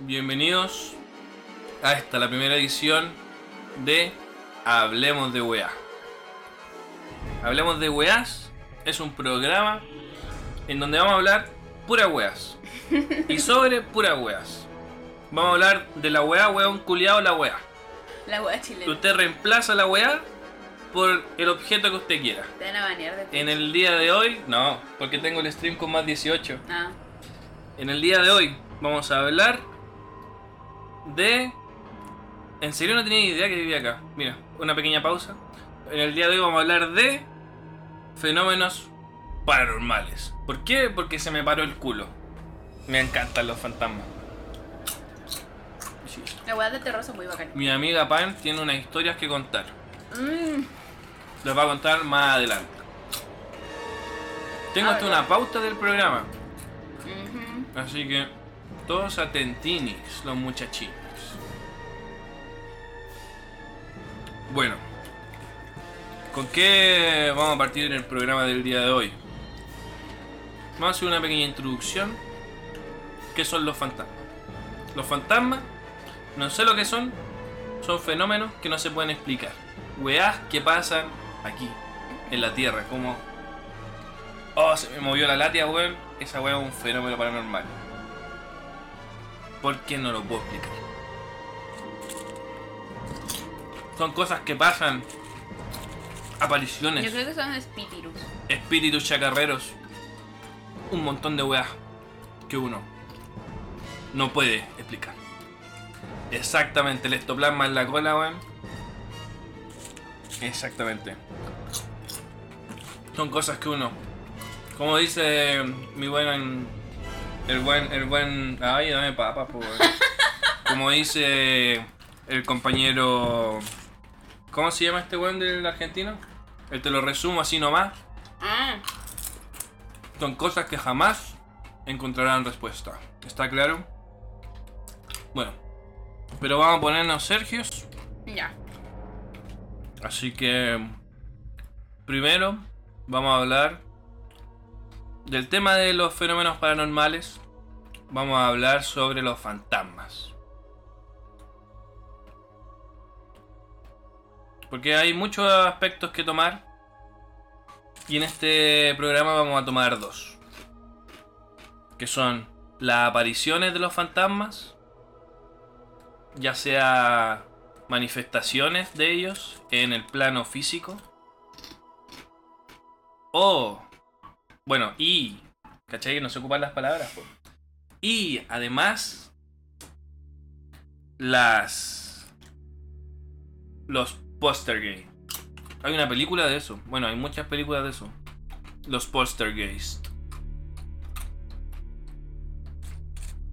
bienvenidos a esta, la primera edición de Hablemos de Weá. Hablemos de Weás es un programa en donde vamos a hablar pura weas. Y sobre pura weas. Vamos a hablar de la weá, weón culiado, la weá. La weá chilena. Usted reemplaza la weá por el objeto que usted quiera. Te van a banear. En el día de hoy, no, porque tengo el stream con más 18. Ah, En el día de hoy vamos a hablar de... En serio no tenía idea que vivía acá. Mira, una pequeña pausa. En el día de hoy vamos a hablar de fenómenos paranormales. ¿Por qué? Porque se me paró el culo. Me encantan los fantasmas. Sí. la weá de terror son muy bacanas. Mi amiga Pam tiene unas historias que contar. Mmm, Las va a contar más adelante. Tengo Ah, hasta ¿verdad? una pauta del programa. Así que todos atentinis, los muchachines. Bueno, ¿con qué vamos a partir en el programa del día de hoy? Vamos a hacer una pequeña introducción. ¿Qué son los fantasmas? Los fantasmas, no sé lo que son, son fenómenos que no se pueden explicar. Weás que pasan aquí, en la Tierra, como... Oh, se me movió la látia, weón. Esa weá es un fenómeno paranormal. ¿Por qué no lo puedo explicar? Son cosas que pasan. Apariciones, Yo creo que son espíritus. espíritus chacarreros. Un montón de weas que uno no puede explicar. Exactamente, el estoplasma en la cola, weón. Exactamente. Son cosas que uno. Como dice mi buen. El buen. El buen. Ay, dame papa, po, weón. Como dice el compañero. ¿Cómo se llama este weón del argentino? El te lo resumo así nomás. Ah, Son cosas que jamás encontrarán respuesta. ¿Está claro? Bueno. Pero vamos a ponernos Sergios. ya. Así que... Primero vamos a hablar del tema de los fenómenos paranormales. Vamos a hablar sobre los fantasmas. Porque hay muchos aspectos que tomar. Y en este programa vamos a tomar dos. Que son las apariciones de los fantasmas. Ya sea manifestaciones de ellos en el plano físico. O... Bueno, y... ¿Cachai? No se ocupan las palabras. Y además... Las... Los postergeist. Hay una película de eso. Bueno, hay muchas películas de eso. Los Poltergeist.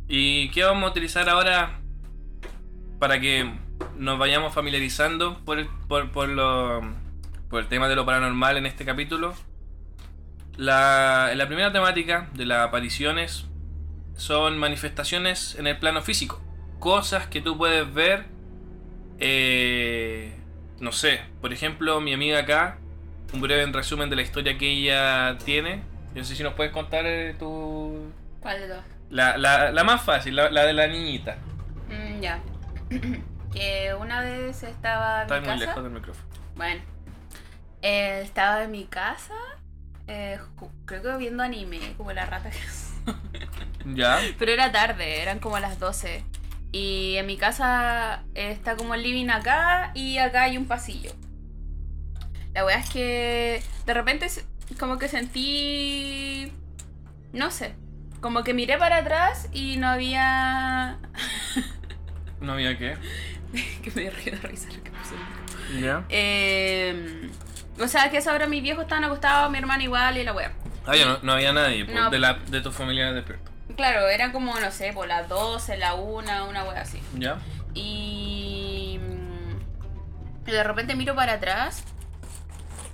¿Y qué vamos a utilizar ahora para que nos vayamos familiarizando por por, por lo, por el tema de lo paranormal en este capítulo? La, la primera temática de las apariciones son manifestaciones en el plano físico. Cosas que tú puedes ver eh, no sé, por ejemplo, mi amiga acá, un breve resumen de la historia que ella tiene. Yo no sé si nos puedes contar eh, tu... ¿Cuál de dos? La, la, la más fácil, la, la de la niñita. Mm, ya. que una vez estaba en Está mi muy casa. lejos del micrófono. Bueno. eh, estaba en mi casa. Eh, creo que viendo anime, como la rata que ¿Ya? Pero era tarde, eran como las 12. Y en mi casa está como el living acá y acá hay un pasillo. La weá es que de repente como que sentí... No sé. Como que miré para atrás y no había... ¿No había qué? que me dio de risa lo que pasó. ¿Ya? Eh, o sea que a esa hora mis viejos estaban acostados, mi hermana igual y la weá. Ah, ya no, no había nadie pues, No. de, la, de tu familia despierto. Claro, eran como, no sé, por las 12, la 1, una weá así. ¿Ya? Y mm, de repente miro para atrás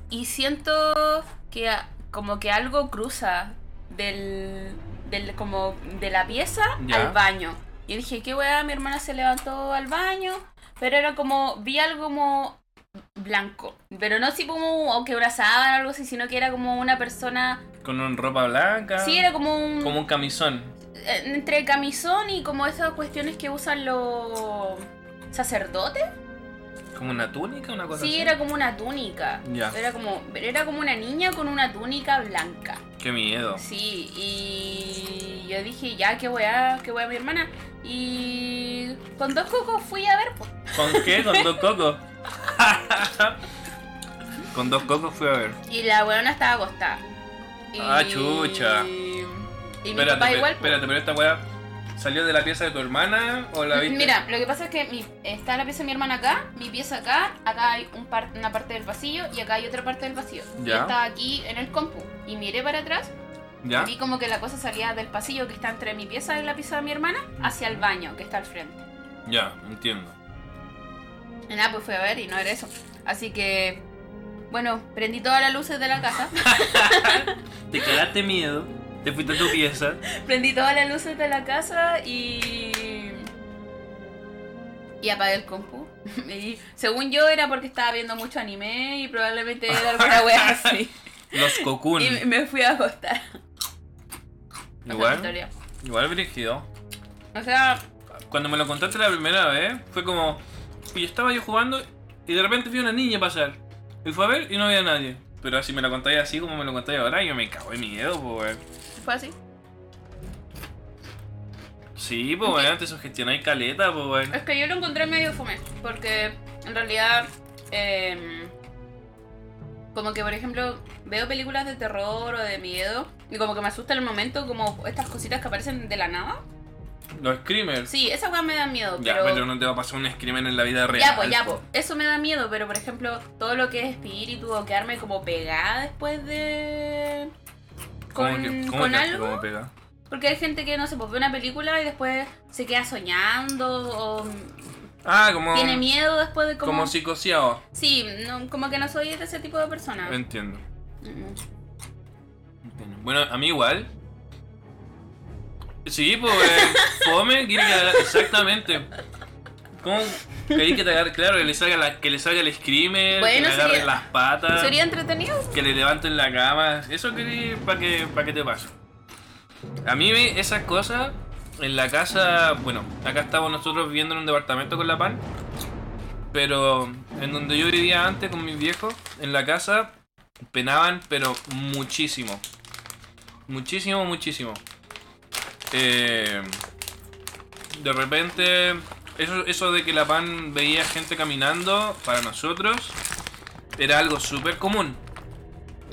y siento que a- como que algo cruza del, del como de la pieza Ya. al baño. Y dije, qué weá, mi hermana se levantó al baño, pero era como, vi algo como blanco, pero no así como o que abrazaban o algo así, sino que era como una persona, Con una ropa blanca. sí, era como un, Como un camisón. eh, entre camisón y como esas cuestiones que usan los sacerdotes. ¿Como una túnica? Una cosa Sí, así? era como una túnica. Ya. Era como era como una niña con una túnica blanca. Qué miedo. Sí, y yo dije, ya, qué weá, qué weá mi hermana. Y con dos cocos fui a ver, pues. ¿Con qué? Con dos cocos. Con dos cocos fui a ver. Y la weona estaba acostada. Y... Ah, chucha. Y mi espérate, papá igual. espérate, pero esta weá salió de la pieza de tu hermana o la viste? Mira, lo que pasa es que mi- está la pieza de mi hermana acá, mi pieza acá, acá hay un par- una parte del pasillo y acá hay otra parte del pasillo. Ya. Yo estaba aquí en el compu y miré para atrás ¿Ya? y vi como que la cosa salía del pasillo que está entre mi pieza y la pieza de mi hermana hacia el baño que está al frente. Ya, entiendo. Y nada, pues fui a ver y no era eso. Así que, bueno, prendí todas las luces de la casa. Te cagaste miedo, te fuiste a tu pieza. prendí todas las luces de la casa y. Y apagué el compu. Y según yo era porque estaba viendo mucho anime y probablemente era alguna wea así. Los cocoon. Y me fui a acostar. Igual, igual brígido. O sea, Cuando me lo contaste la primera vez, fue como. Y estaba yo jugando y de repente vi una niña pasar. Y fue a ver y no había nadie. Pero si me lo contáis así como me lo contáis ahora, yo me cago de miedo, pues. Fue así. Sí, pues bueno, te sugestionáis caleta, pues bueno. Es que yo lo encontré medio fome. Porque en realidad. em, como que por ejemplo veo películas de terror o de miedo y como que me asusta en el momento como estas cositas que aparecen de la nada. Los screamers. Sí, esas weas me dan miedo, Ya, pero... pero no te va a pasar un screamer en la vida real. Ya, pues, ya, pues. Eso me da miedo, pero por ejemplo, todo lo que es espíritu o quedarme como pegada después de. ¿Cómo Con, que- cómo con que- algo. cómo pega? Porque hay gente que, no sé, pues ve una película y después se queda soñando o Ah, como. tiene miedo después de como. Como psicoseado. Sí, no, como que no soy de ese tipo de persona. Entiendo. Mm. Entiendo. Bueno, a mí igual. Sí, pues, eh, fome, exactamente. ¿Cómo queréis que te agarre? Claro, que le salga, la- que le salga el screamer, Bueno, que le agarren sería- las patas, ¿Sería entretenido? que le levanten la cama. Eso para que, pa' que te pase. A mí esas cosas en la casa, bueno, acá estamos nosotros viviendo en un departamento con la PAN, pero en donde yo vivía antes con mis viejos, en la casa, penaban, pero muchísimo. Muchísimo, muchísimo. Eh, de repente, eso, eso de que la PAN veía gente caminando, para nosotros, era algo súper común.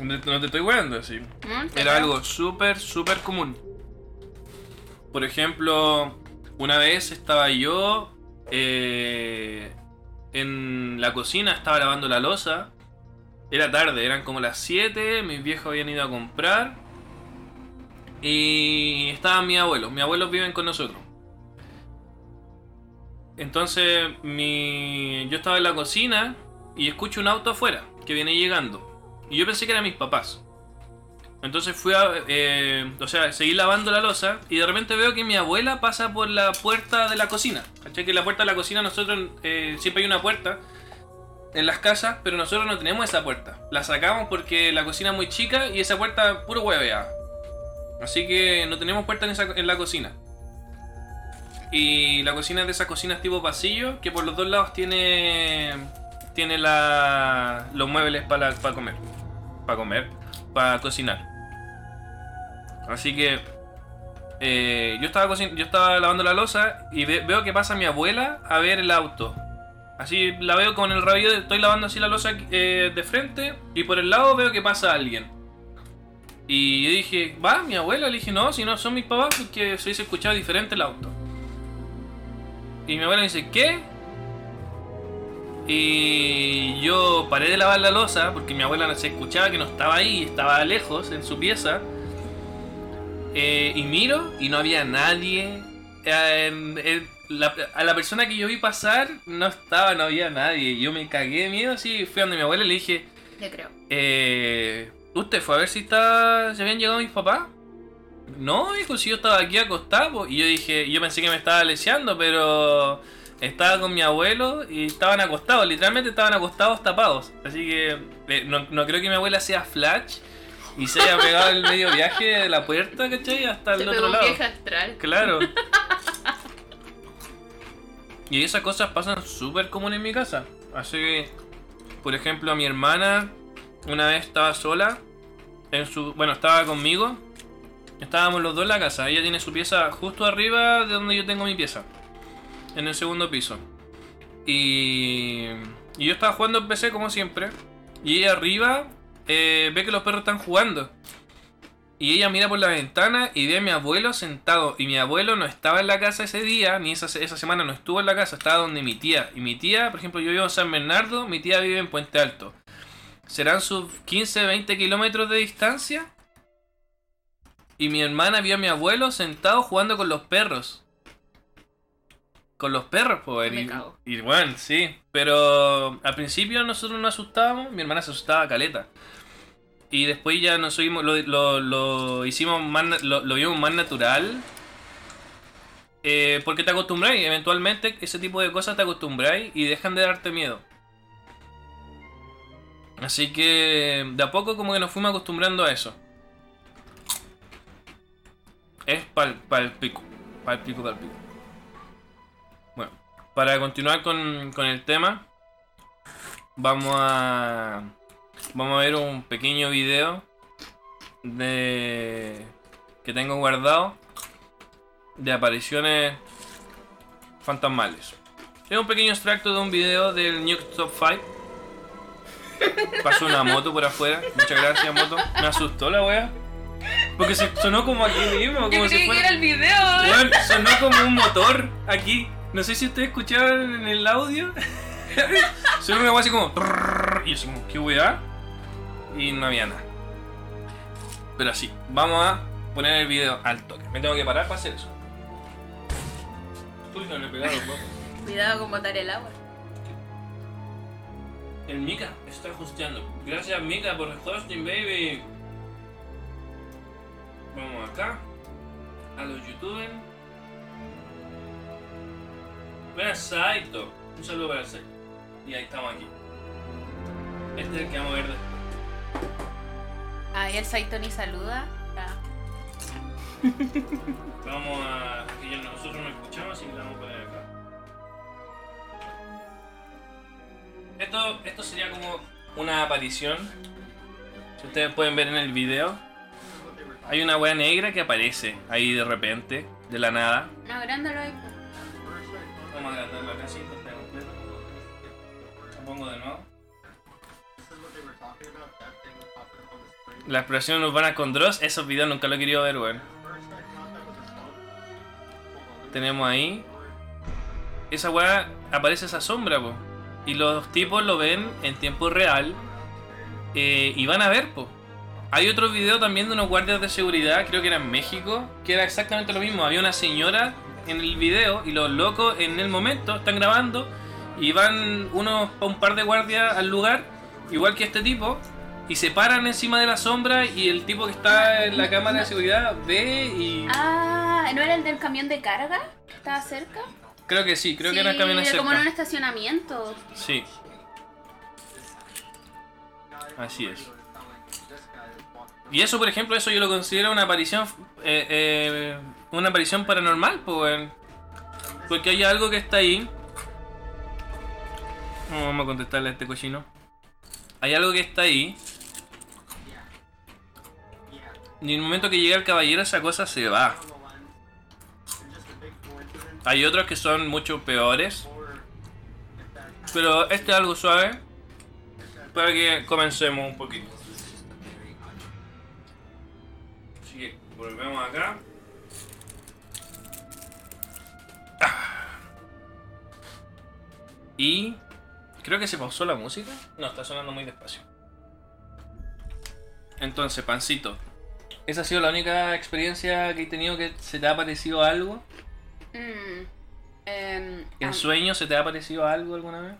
No te estoy weando así. Era algo súper, súper común. Por ejemplo, una vez estaba yo eh, en la cocina, estaba lavando la losa. Era tarde, eran como las 7, mis viejos habían ido a comprar. Y estaban mis abuelos, mis abuelos viven con nosotros. Entonces, mi... yo estaba en la cocina y escucho un auto afuera que viene llegando. Y yo pensé que eran mis papás. Entonces fui a. eh, o sea, seguí lavando la losa y de repente veo que mi abuela pasa por la puerta de la cocina. ¿Cachai? Que la puerta de la cocina nosotros eh, siempre hay una puerta en las casas, pero nosotros no tenemos esa puerta. La sacamos porque la cocina es muy chica y esa puerta puro huevea. Así que no tenemos puerta en, la cocina. Y la cocina es de esas cocinas tipo pasillo que por los dos lados tiene tiene la, los muebles para para comer. Para comer, para cocinar. Así que eh, yo, estaba yo estaba lavando la losa y ve- veo que pasa mi abuela a ver el auto. Así la veo con el rabillo, estoy lavando así la losa eh, de frente y por el lado veo que pasa alguien. Y dije, va, mi abuela, le dije, no, si no son mis papás, porque se hubiese escuchado diferente el auto. Y mi abuela me dice, ¿qué? Y yo paré de lavar la losa porque mi abuela se escuchaba que no estaba ahí, estaba lejos en su pieza. Eh, y miro y no había nadie. Eh, en- en- la- a la persona que yo vi pasar no estaba, no había nadie. Yo me cagué de miedo así. Fui a donde mi abuela y le dije, Le creo. eh, ¿usted fue a ver si, está, si habían llegado mis papás? No, dijo, si yo estaba aquí acostado. po". Y yo dije, yo pensé que me estaba leseando, pero estaba con mi abuelo y estaban acostados, literalmente estaban acostados tapados. Así que eh, no, no creo que mi abuela sea Flash y se haya pegado el medio viaje de la puerta, ¿cachai? Hasta el otro lado. astral. Claro. Y esas cosas pasan súper común en mi casa. Así que, por ejemplo, a mi hermana una vez estaba sola. En su, bueno, estaba conmigo. Estábamos los dos en la casa. Ella tiene su pieza justo arriba de donde yo tengo mi pieza. En el segundo piso. Y, y yo estaba jugando en PC como siempre. Y ella arriba eh, ve que los perros están jugando. Y ella mira por la ventana y ve a mi abuelo sentado. Y mi abuelo no estaba en la casa ese día, ni esa, esa semana no estuvo en la casa, estaba donde mi tía. Y mi tía, por ejemplo, yo vivo en San Bernardo, mi tía vive en Puente Alto. ¿Serán sus 15, 20 kilómetros de distancia? Y mi hermana vio a mi abuelo sentado jugando con los perros. Con los perros, pues. Y, y bueno, sí. Pero al principio nosotros nos asustábamos, mi hermana se asustaba caleta. Y después ya nos subimos, lo, lo, lo hicimos más, lo, lo vimos más natural. Eh, porque te acostumbráis, eventualmente ese tipo de cosas te acostumbráis y dejan de darte miedo. Así que de a poco como que nos fuimos acostumbrando a eso. Es pal, pal pico, pal pico, pal pico. Bueno, para continuar con, con el tema, vamos a vamos a ver un pequeño video de que tengo guardado de apariciones fantasmales. Es un pequeño extracto de un video del New Top 5. Pasó una moto por afuera. Muchas gracias, moto. Me asustó la wea. Porque se sonó como aquí mismo, Yo como creí si que fuera. era el video. Sonó como un motor aquí. No sé si ustedes escucharon en el audio. sonó una wea así como. Y yo como, ¿qué weá? Y no había nada. Pero así, vamos a poner el video al toque. Me tengo que parar para hacer eso. Uy, no le po. Cuidado con botar el agua. El Mika está hosteando. Gracias Mika por el hosting, baby. Vamos acá. A los youtubers. Buenas Saito. Un saludo para el Saito. Y ahí estamos aquí. Este es el que vamos a ver después. Ahí el Saito ni saluda. Vamos a. que ya nosotros no escuchamos, así que vamos a poner acá. Esto, esto sería como una aparición. Si ustedes pueden ver en el video. Hay una wea negra que aparece ahí de repente, de la nada. No, agrándalo ahí. Vamos a agrandarlo acá, sí, está completo. Lo pongo de nuevo. La exploración urbana con Dross, esos videos nunca lo he querido ver, weón. Tenemos ahí. Esa weá aparece esa sombra, po. Y los tipos lo ven en tiempo real. eh, y van a ver, po. Hay otro video también de unos guardias de seguridad, creo que era en México, que era exactamente lo mismo. Había una señora en el video y los locos en el momento están grabando y van unos un par de guardias al lugar, igual que este tipo, y se paran encima de la sombra y el tipo que está en la cámara de seguridad ve y... Ah, ¿no era el del camión de carga? ¿Estaba cerca? Creo que sí, creo sí, que era el camión era como en un cerca. estacionamiento. Sí. Así es. Y eso, por ejemplo, eso yo lo considero una aparición, eh, eh, una aparición paranormal, pues, porque hay algo que está ahí. No, vamos a contestarle a este cochino. Hay algo que está ahí. Y en el momento que llega el caballero, esa cosa se va. Hay otros que son mucho peores. Pero este es algo suave. Para que comencemos un poquito. Volvemos acá. Ah. Y creo que se pausó la música. No, está sonando muy despacio. Entonces, Pancito, ¿esa ha sido la única experiencia que he tenido que se te ha parecido algo? Mm, em, ¿En ah, sueños se te ha parecido algo alguna vez?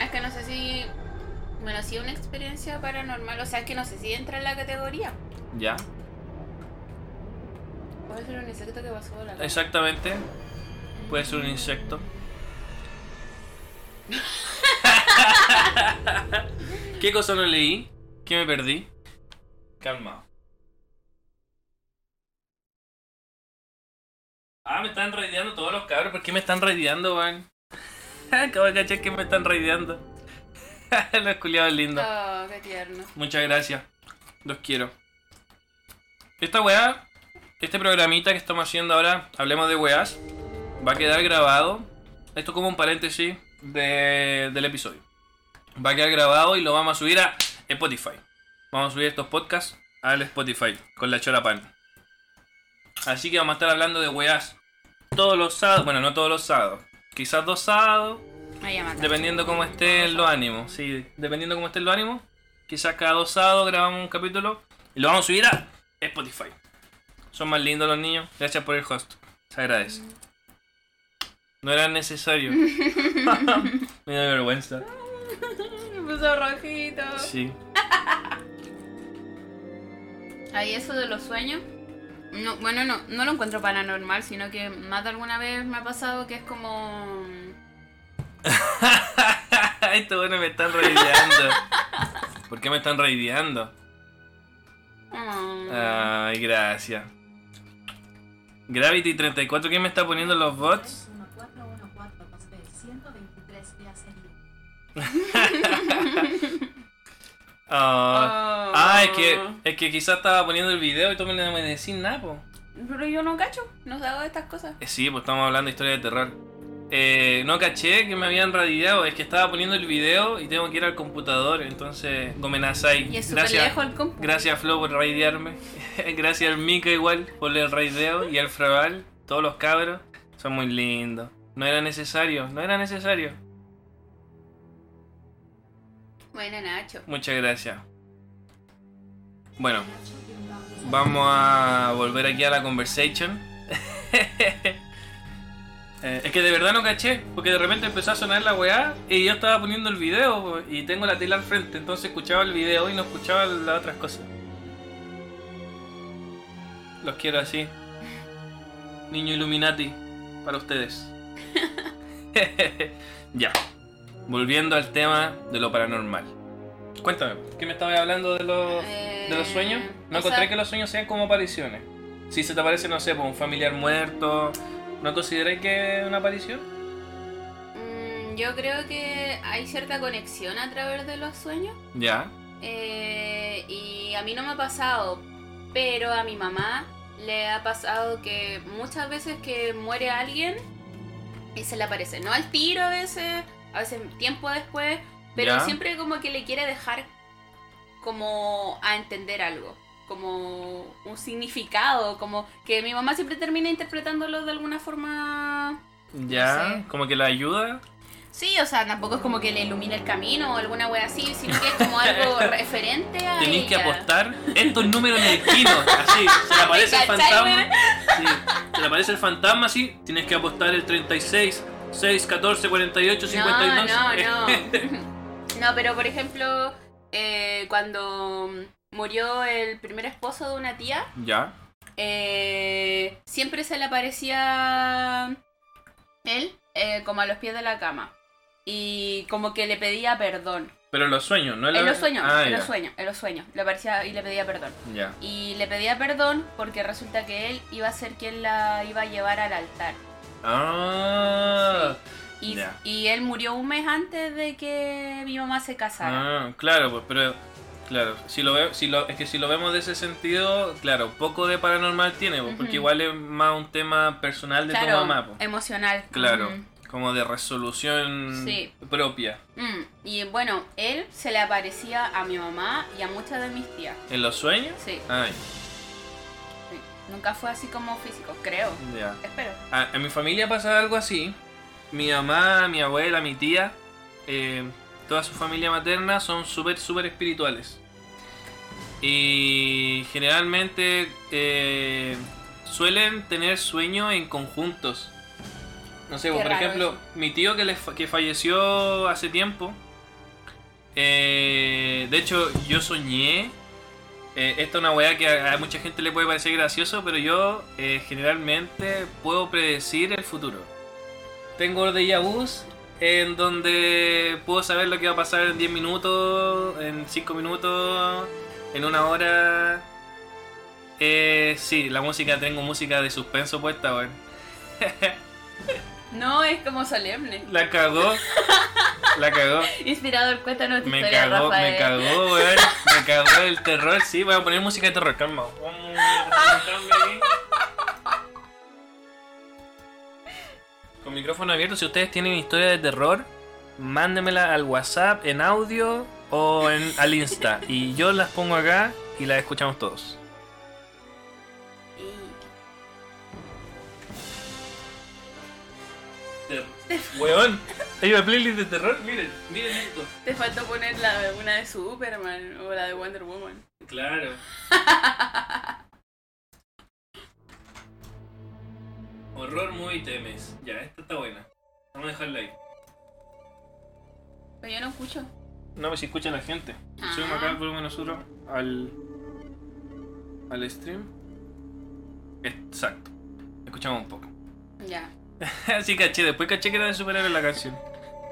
es que no sé si. Bueno, sí, una experiencia paranormal. O sea, que no sé si entra en la categoría. Ya, Puede ser un insecto que pasó la exactamente. Puede ser un insecto. ¿Qué cosa no leí? ¿Qué me perdí? Calma. Ah, me están raideando todos los cabros. ¿Por qué me están raideando, weón? Acabo de cachar que me están raideando. los culiados lindos. Oh, qué tierno. Muchas gracias. Los quiero. Esta weá, este programita que estamos haciendo ahora, hablemos de weás, va a quedar grabado. Esto como un paréntesis de- del episodio. Va a quedar grabado y lo vamos a subir a Spotify. Vamos a subir estos podcasts al Spotify con la chora pan. Así que vamos a estar hablando de weás todos los sábados. Bueno, no todos los sábados. Quizás dos sábados, Dependiendo cómo estén los ánimos, sí, dependiendo cómo estén los ánimos, quizás cada dos sábados grabamos un capítulo y lo vamos a subir a Spotify. Son más lindos los niños, gracias por el host, se agradece. No era necesario. Me da vergüenza. Me puso rojito. Sí. Ahí eso de los sueños. No, bueno, no, no lo encuentro paranormal, sino que más de alguna vez me ha pasado que es como... Esto bueno me están raideando. ¿Por qué me están raideando? mm, Ay, gracias. Gravity 34, ¿quién me está poniendo los bots? 123 días Ah, oh. ah, es que, es que quizás estaba poniendo el video y tú me decís nada, po. Pero yo no cacho, no hago de estas cosas. Eh, Sí, pues estamos hablando de historia de terror. Eh, no caché que me habían radiado, es que estaba poniendo el video y tengo que ir al computador, entonces Gomenasai. Y es súper Gracias, lejos el compu. gracias Flo por raidearme. gracias al Mika igual por el raideo y al Fraval, todos los cabros. Son muy lindos. No era necesario, no era necesario. Bueno, Nacho. Muchas gracias. Bueno, vamos a volver aquí a la conversation. Eh, es que de verdad no caché, porque de repente empezó a sonar la weá y yo estaba poniendo el video y tengo la tele al frente, entonces escuchaba el video y no escuchaba las otras cosas. Los quiero así. Niño Illuminati, para ustedes. ya. Volviendo al tema de lo paranormal. Cuéntame, ¿qué me estabas hablando de los, de los Eh, sueños? No encontré sea- que los sueños sean como apariciones. Si se te aparece, no sé, por un familiar muerto, ¿no consideráis que es una aparición? Mm, yo creo que hay cierta conexión a través de los sueños. Ya. Eh, y a mí no me ha pasado, pero a mi mamá le ha pasado que muchas veces que muere alguien y se le aparece, no al tiro a veces, a veces tiempo después, pero Ya. siempre como que le quiere dejar como a entender algo, como un significado, como que mi mamá siempre termina interpretándolo de alguna forma Ya, sé. como que la ayuda. Sí, o sea, tampoco es como que le ilumine el camino o alguna wea así, sino que es como algo referente a Tenéis que apostar estos números en el. Así, se le aparece el ¿Cachai, fantasma. Sí, se le aparece el fantasma así. Tienes que apostar el 36, 6, 14, 48, 52. No, no, no. No, pero por ejemplo, eh, cuando murió el primer esposo de una tía, ya. eh, siempre se le aparecía él eh, como a los pies de la cama. Y como que le pedía perdón. Pero en los sueños, ¿no? En los sueños, Ah, en ya. los sueños, en los sueños. Le aparecía y le pedía perdón. Ya. Y le pedía perdón porque resulta que él iba a ser quien la iba a llevar al altar. Ah. Y, Ya. y él murió un mes antes de que mi mamá se casara. Ah, claro, pues, pero claro, si lo ve, si lo, es que si lo vemos de ese sentido, claro, poco de paranormal tiene, pues, porque igual es más un tema personal de claro, tu mamá, pues. emocional. Claro, Ujú. como de resolución Sí. propia. Mm, Y bueno, él se le aparecía a mi mamá y a muchas de mis tías. ¿En los sueños? Sí, Ay, sí. Nunca fue así como físico, creo. ya. Espero. A- en mi familia pasa algo así. Mi mamá, mi abuela, mi tía, eh, toda su familia materna son súper, súper espirituales. Y generalmente eh, suelen tener sueños en conjuntos. No sé, Qué por ejemplo, eso. mi tío que, le fa- que falleció hace tiempo. eh, de hecho, yo soñé. eh, esta es una weá que a, a mucha gente le puede parecer gracioso, pero yo generalmente puedo predecir el futuro. Tengo déjà en donde puedo saber lo que va a pasar en 10 minutos, en 5 minutos. en una hora. Eh, sí, la música, tengo música de suspenso puesta, weón. No, es como solemne. La cagó. La cagó. Inspirador, cuéntanos tu Me historia, cagó, Rafael. me cagó, weón. Me cagó el terror. Sí, voy a poner música de terror, calma. Vamos a. Con micrófono abierto, si ustedes tienen historia de terror, mándenmela al WhatsApp en audio o en, al Insta. Y yo las pongo acá y las escuchamos todos. Weón, hay una playlist de terror, miren, miren esto. Te faltó poner la, una de Superman o la de Wonder Woman. Claro. Horror Movie Temes. Ya, esta está buena. Vamos a dejarla ahí. Pero yo no escucho. No, pues si escucha la gente. Ah. Subimos acá el volumen nosotros al. al stream. Exacto. Escuchamos un poco. Ya. Así caché, después caché que era de superhéroe la canción.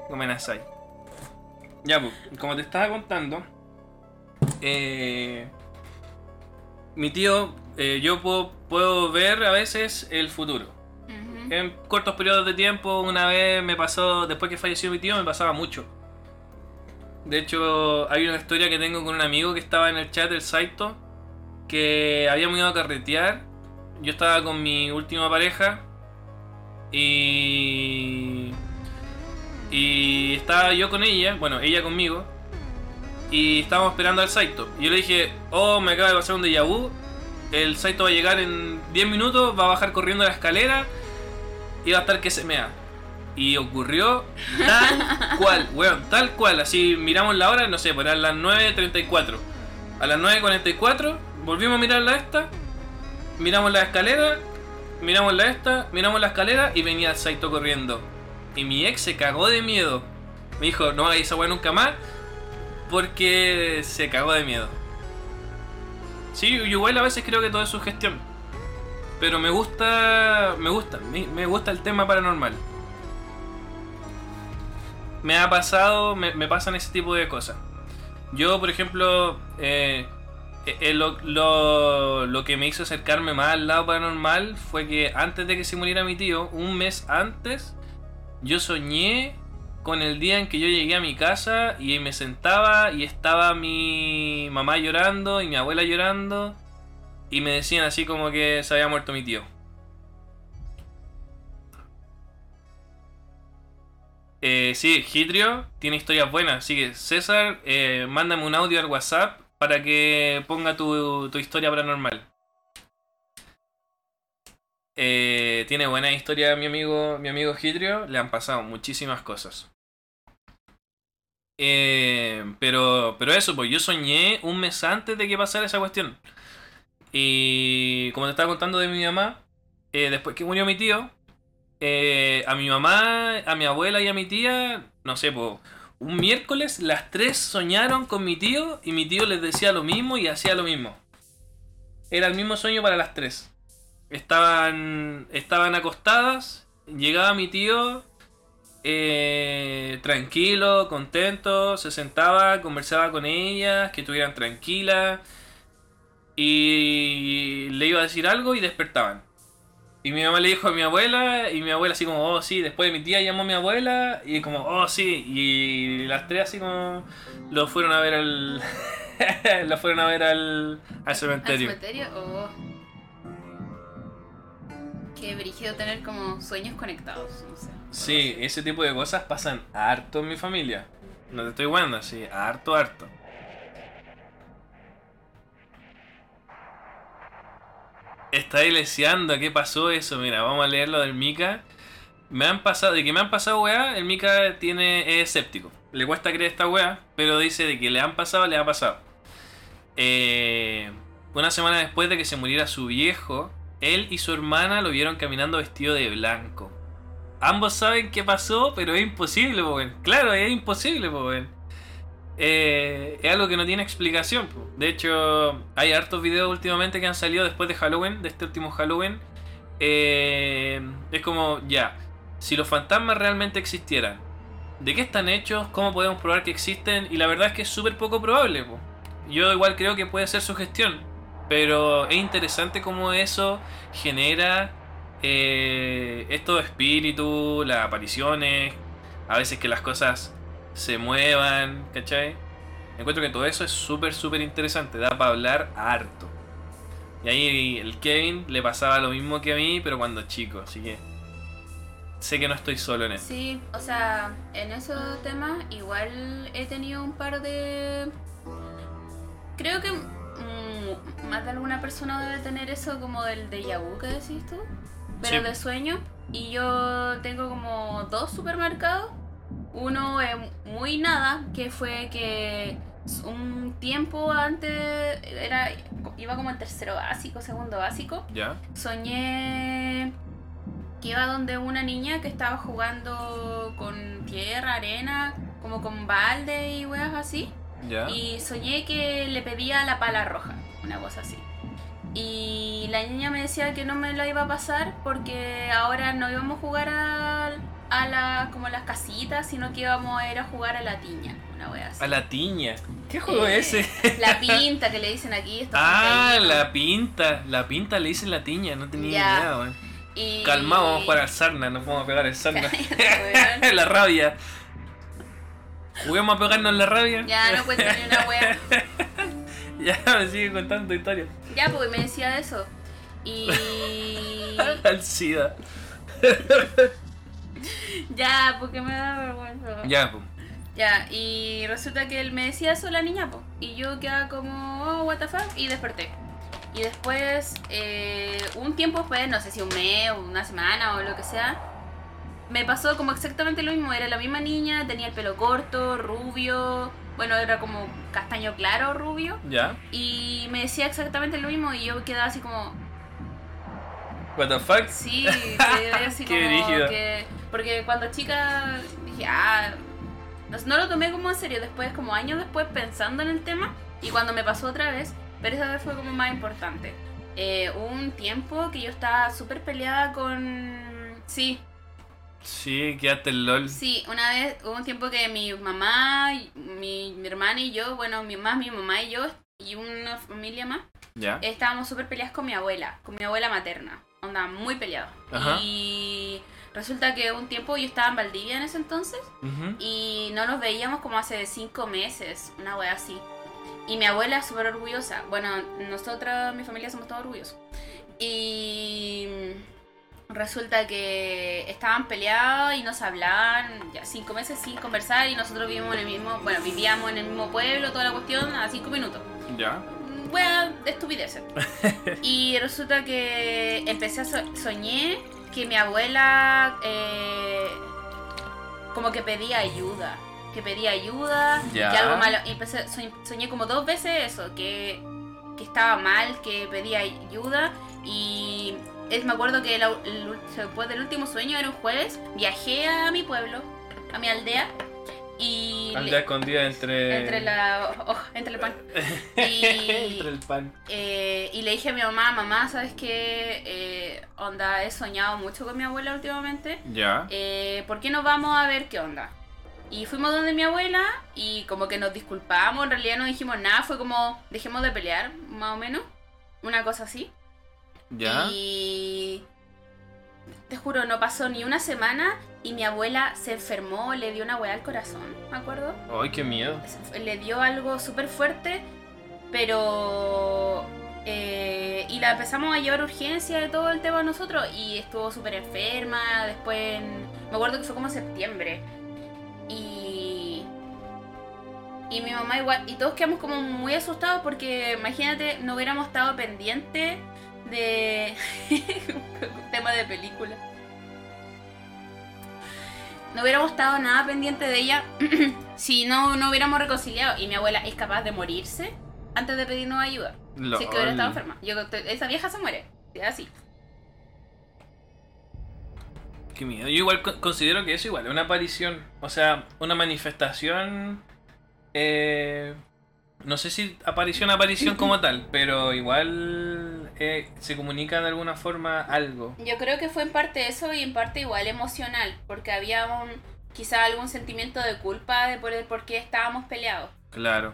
Como en Asai. Ya, pues, como te estaba contando, eh, mi tío, eh, yo puedo, puedo ver a veces el futuro. En cortos periodos de tiempo, una vez me pasó, después que falleció mi tío, me pasaba mucho. De hecho, hay una historia que tengo con un amigo que estaba en el chat del Saito, que habíamos ido a carretear. Yo estaba con mi última pareja y y estaba yo con ella, bueno, ella conmigo, y estábamos esperando al Saito. Y yo le dije, oh, me acaba de pasar un déjà vu, el Saito va a llegar en 10 minutos, va a bajar corriendo la escalera va a estar que se mea. Y ocurrió tal cual, weón, tal cual. Así miramos la hora, no sé, pues eran las 9.34. A las 9.44 volvimos a mirar la esta, miramos la escalera, miramos la esta, miramos la escalera y venía el Saito corriendo. Y mi ex se cagó de miedo. Me dijo, no hagáis esa weá nunca más. Porque se cagó de miedo. Sí, igual a veces creo que todo es sugestión. Pero me gusta. Me gusta. Me, me gusta el tema paranormal. Me ha pasado. Me, me pasan ese tipo de cosas. Yo, por ejemplo. eh, eh, eh, lo, lo- lo que me hizo acercarme más al lado paranormal fue que antes de que se muriera mi tío, un mes antes, yo soñé con el día en que yo llegué a mi casa y me sentaba y estaba mi mamá llorando y mi abuela llorando y me decían así como que se había muerto mi tío. Eh, sí, Hitrio tiene historias buenas, así que César, eh, mándame un audio al WhatsApp para que ponga tu, tu historia paranormal. Eh, tiene buena historia mi amigo, mi amigo Hitrio, le han pasado muchísimas cosas. Eh, pero, pero eso, pues yo soñé un mes antes de que pasara esa cuestión. Y como te estaba contando de mi mamá, eh, después que murió mi tío, eh, a mi mamá, a mi abuela y a mi tía, no sé, un miércoles las tres soñaron con mi tío y mi tío les decía lo mismo y hacía lo mismo. Era el mismo sueño para las tres. Estaban, estaban acostadas, llegaba mi tío eh, tranquilo, contento, se sentaba, conversaba con ellas, que estuvieran tranquilas y le iba a decir algo y despertaban. Y mi mamá le dijo a mi abuela y mi abuela así como, oh sí, después mi tía llamó a mi abuela y como, oh sí, y las tres así como lo fueron a ver al... lo fueron a ver al, al ¿Al cementerio. cementerio? Oh. Qué brígido tener como sueños conectados, no sé. Sí, ese tipo de cosas pasan harto en mi familia. No te estoy guando, así, harto, harto. Está iglesiando, ¿qué pasó eso? Mira, vamos a leer lo del Mika. Me han pasado, de que me han pasado weá, el Mika tiene, es escéptico. Le cuesta creer esta weá, pero dice de que le han pasado, le ha pasado. Eh, una semana después de que se muriera su viejo, él y su hermana lo vieron caminando vestido de blanco. Ambos saben qué pasó, pero es imposible, po. Claro, es imposible, po. Eh, es algo que no tiene explicación. De hecho, hay hartos videos últimamente que han salido después de Halloween, de este último Halloween. Eh, es como, ya, si los fantasmas realmente existieran, ¿de qué están hechos? ¿Cómo podemos probar que existen? Y la verdad es que es súper poco probable. yo igual creo que puede ser su gestión. Pero es interesante cómo eso genera eh, estos espíritus, las apariciones, a veces que las cosas se muevan, ¿cachai? Encuentro que todo eso es súper, súper interesante, da para hablar harto. Y ahí el Kevin le pasaba lo mismo que a mí, pero cuando chico, así que sé que no estoy solo en eso. Sí, o sea, en esos temas igual he tenido un par de... Creo que mm, más de alguna persona debe tener eso como del déjà vu que decís tú, pero Sí. de sueño. Y yo tengo como dos supermercados. Uno es muy nada, que fue que un tiempo antes era iba como en tercero básico, segundo básico ¿Ya? soñé que iba donde una niña que estaba jugando con tierra, arena, como con balde y weas así. ¿Ya? Y soñé que le pedía la pala roja, una cosa así. Y la niña me decía que no me la iba a pasar porque ahora no íbamos a jugar a, a la, como las casitas, sino que íbamos a ir a jugar a la tiña, una wea así. A la tiña. ¿Qué juego es Eh, ese? La pinta que le dicen aquí. Ah, la pinta. La pinta le dicen la tiña, no tenía Ya. idea, weón. Y... Calmado, vamos a jugar al sarna, no podemos pegar el sarna. La rabia. ¿Juguemos a pegarnos la rabia? Ya no cuento ni una wea. ya, me sigue contando tu historia. Ya, porque me decía eso. Y. Al SIDA. ya, porque me da vergüenza. Ya, pues. Ya, y resulta que él me decía eso la niña, po. Y yo quedaba como, oh, what the fuck, y desperté. Y después, eh, un tiempo después, no sé si un mes o una semana o lo que sea, me pasó como exactamente lo mismo. Era la misma niña, tenía el pelo corto, rubio, bueno, era como castaño claro, rubio. Ya. Y me decía exactamente lo mismo y yo quedaba así como, What the fuck? Sí, quedé así Qué como que... Porque cuando chica dije, ah... No, no lo tomé como en serio, después, como años después, pensando en el tema, y cuando me pasó otra vez, pero esa vez fue como más importante. Eh, hubo un tiempo que yo estaba súper peleada con... Sí, Sí, quédate el LOL. sí, una vez hubo un tiempo que mi mamá, mi, mi hermana y yo, bueno, mi más mi mamá y yo, y una familia más, Ya. estábamos súper peleadas con mi abuela, con mi abuela materna. Onda, muy peleados. Ajá. Y resulta que un tiempo yo estaba en Valdivia en ese entonces y no nos veíamos como hace cinco meses, una wea así. Y mi abuela es súper orgullosa. Bueno, nosotros, mi familia, somos todos orgullosos. Y resulta que estaban peleados y nos hablaban ya cinco meses sin conversar y nosotros vivimos en el mismo, bueno, vivíamos en el mismo pueblo, toda la cuestión, a cinco minutos Ya. Wea de estupideces. y resulta que empecé a so- soñé que mi abuela eh, como que pedía ayuda. Que pedía ayuda, Ya. que algo malo. Y empecé, soñ- soñé como dos veces eso, que, que estaba mal, que pedía ayuda. Y es, me acuerdo que el después del último sueño era un jueves, viajé a mi pueblo, a mi aldea. Y Aldea escondida entre. entre la hoja, entre el pan. Y, entre el pan. eh, y le dije a mi mamá, mamá, ¿sabes qué? Eh, onda, he soñado mucho con mi abuela últimamente. Ya. Eh, ¿Por qué no vamos a ver qué onda? Y fuimos donde mi abuela y como que nos disculpamos, en realidad no dijimos nada, fue como dejemos de pelear, más o menos. Una cosa así. Ya. Y te juro, no pasó ni una semana y mi abuela se enfermó, le dio una hueá al corazón, me acuerdo Ay, qué miedo. le dio algo súper fuerte, pero... eh, y la empezamos a llevar urgencia de todo el tema nosotros y estuvo súper enferma, después en- me acuerdo que fue como septiembre y... Y mi mamá igual, y todos quedamos como muy asustados porque imagínate, no hubiéramos estado pendientes de... tema de película. No hubiéramos estado nada pendiente de ella si no, no hubiéramos reconciliado y mi abuela es capaz de morirse antes de pedirnos ayuda. Si es que hubiera estado Lol. enferma. Yo, esa vieja se muere. Es así. Qué miedo. Yo igual co- considero que eso igual es una aparición. O sea, una manifestación. eh, no sé si aparición, aparición como tal, pero igual eh, se comunica de alguna forma algo. Yo creo que fue en parte eso y en parte igual emocional. Porque había un, quizá algún sentimiento de culpa de por el por qué estábamos peleados. Claro.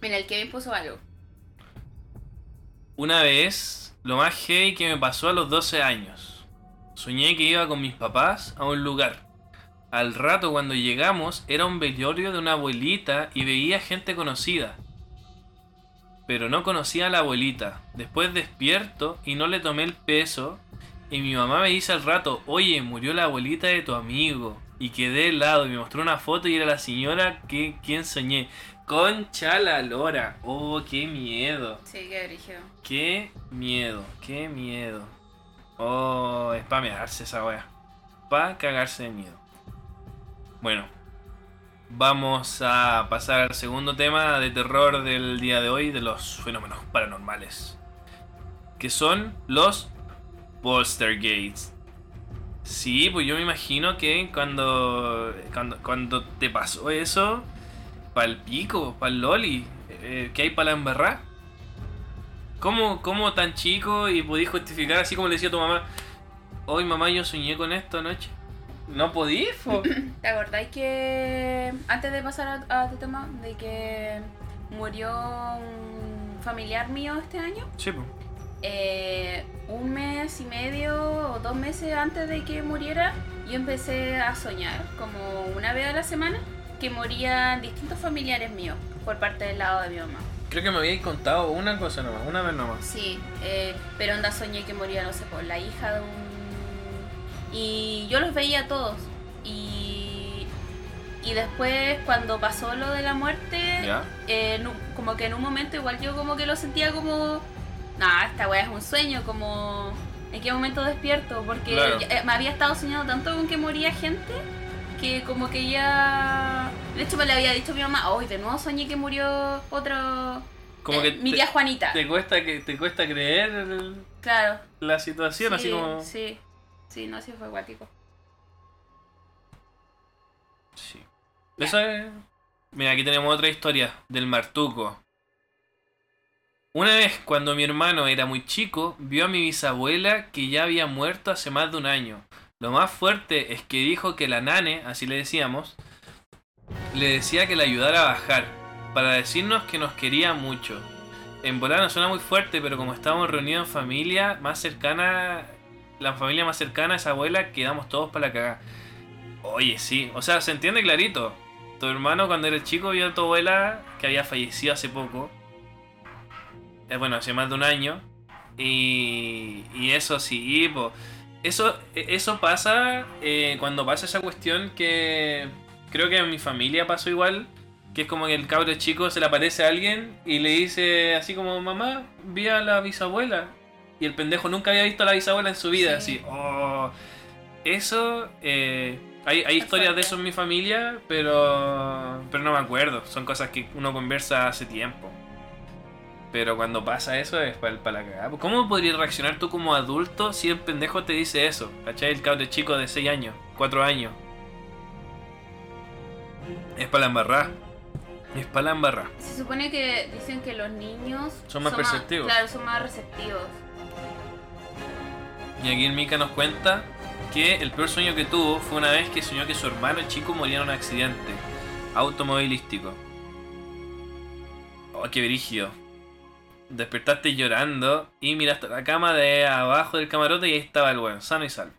Mira, el Kevin puso algo. Una vez, lo más heavy que me pasó a los 12 años. Soñé que iba con mis papás a un lugar. Al rato cuando llegamos era un velorio de una abuelita y veía gente conocida. Pero no conocía a la abuelita. Después despierto y no le tomé el peso. Y mi mamá me dice al rato, oye, murió la abuelita de tu amigo. Y quedé helado y me mostró una foto y era la señora que quien soñé. Concha la lora. Oh, qué miedo. Sí, qué brígido. Qué miedo, qué miedo. Oh, es pa' mearse esa wea. Pa' cagarse de miedo. Bueno, vamos a pasar al segundo tema de terror del día de hoy, de los fenómenos paranormales. Que son los poltergeists. Sí, pues yo me imagino que cuando, cuando, cuando te pasó eso, pa'l pico, pa'l loli, eh, que hay para la embarrar. ¿Cómo, ¿Cómo tan chico y podí justificar así como le decía tu mamá? Hoy mamá yo soñé con esto anoche. No podí, fo. ¿Te acordáis que antes de pasar a, a tu tema, de que murió un familiar mío este año? Sí, pues. Eh, un mes y medio o dos meses antes de que muriera, yo empecé a soñar, como una vez a la semana, que morían distintos familiares míos por parte del lado de mi mamá. Creo que me habíais contado una cosa nomás, una vez nomás. Sí, eh, pero onda soñé que moría, no sé, por la hija de un... Y yo los veía a todos. Y, y después, cuando pasó lo de la muerte, eh, como que en un momento igual yo como que lo sentía como... Nah, esta weá es un sueño, como... ¿En qué momento despierto? Porque Claro. ya- eh, me había estado soñando tanto con que moría gente que como que ya... De hecho me le había dicho a mi mamá, hoy de nuevo soñé que murió otro... Como eh, que mi te- tía Juanita. ¿Te cuesta, que, te cuesta creer el- Claro. la situación? sí, así como... Sí, sí, no, sí fue guático. Sí. Eso es. Mira, aquí tenemos otra historia del Martuco. Una vez, cuando mi hermano era muy chico, vio a mi bisabuela que ya había muerto hace más de un año. Lo más fuerte es que dijo que la nane, así le decíamos, le decía que le ayudara a bajar, para decirnos que nos quería mucho. En volar no suena muy fuerte, pero como estábamos reunidos en familia más cercana, la familia más cercana esa abuela, quedamos todos para la cagada. Oye, sí, o sea, se entiende clarito. Tu hermano cuando era chico vio a tu abuela que había fallecido hace poco. Eh, bueno, hace más de un año. Y, y eso sí, po. Eso, e- eso pasa eh, cuando pasa esa cuestión que creo que en mi familia pasó igual. Que es como que el cabro chico se le aparece a alguien y le dice así como, mamá, vi a la bisabuela. Y el pendejo nunca había visto a la bisabuela en su vida. Sí. Así, oh. Eso, eh, hay, hay historias de eso en mi familia, pero, pero no me acuerdo. Son cosas que uno conversa hace tiempo. Pero cuando pasa eso es para la cagada. ¿Cómo podrías reaccionar tú como adulto si el pendejo te dice eso? ¿Cachai? El cabro chico de 6 años, 4 años. Es para la embarrada. Es para la embarrada. Se supone que dicen que los niños Son más perceptivos. claro, son más receptivos. Y aquí el Mika nos cuenta que el peor sueño que tuvo fue una vez que soñó que su hermano chico moría en un accidente automovilístico. Oh, qué brígido. Despertaste llorando y miraste la cama de abajo del camarote y ahí estaba el weón, sano y salvo.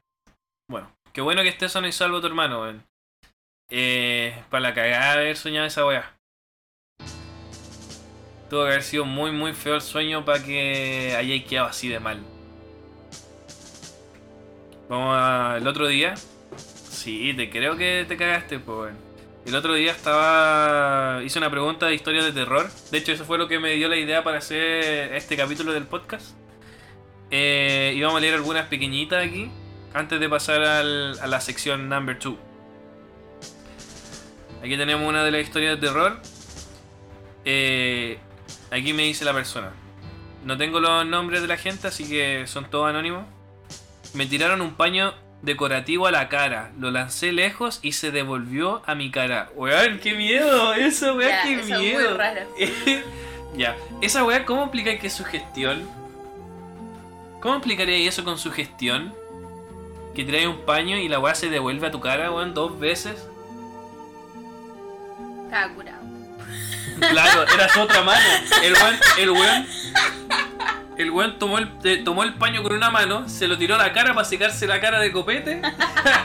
Bueno, qué bueno que esté sano y salvo tu hermano, weón. Eh, para la cagada de haber soñado esa weá. Tuvo que haber sido muy, muy feo el sueño para que hayáis quedado así de mal. Vamos a... El otro día. Sí, te creo que te cagaste, pues. El otro día estaba. Hice una pregunta de historias de terror. De hecho, eso fue lo que me dio la idea para hacer este capítulo del podcast. Eh, y vamos a leer algunas pequeñitas aquí. Antes de pasar a la sección number 2. Aquí tenemos una de las historias de terror. Eh, aquí me dice la persona. No tengo los nombres de la gente, así que son todos anónimos. Me tiraron un paño decorativo a la cara. Lo lancé lejos y se devolvió a mi cara. Weón, qué miedo. Eso, weón, Ya, qué eso es muy miedo. raro. ya. Esa weá, ¿cómo explicáis que es sugestión? ¿Cómo explicaría eso con sugestión? Que tiráis un paño y la weá se devuelve a tu cara, weón, dos veces. Estaba curado. Claro, era su otra mano. El weón, el weón, el weón tomó el, te- tomó el paño con una mano, se lo tiró a la cara para secarse la cara de copete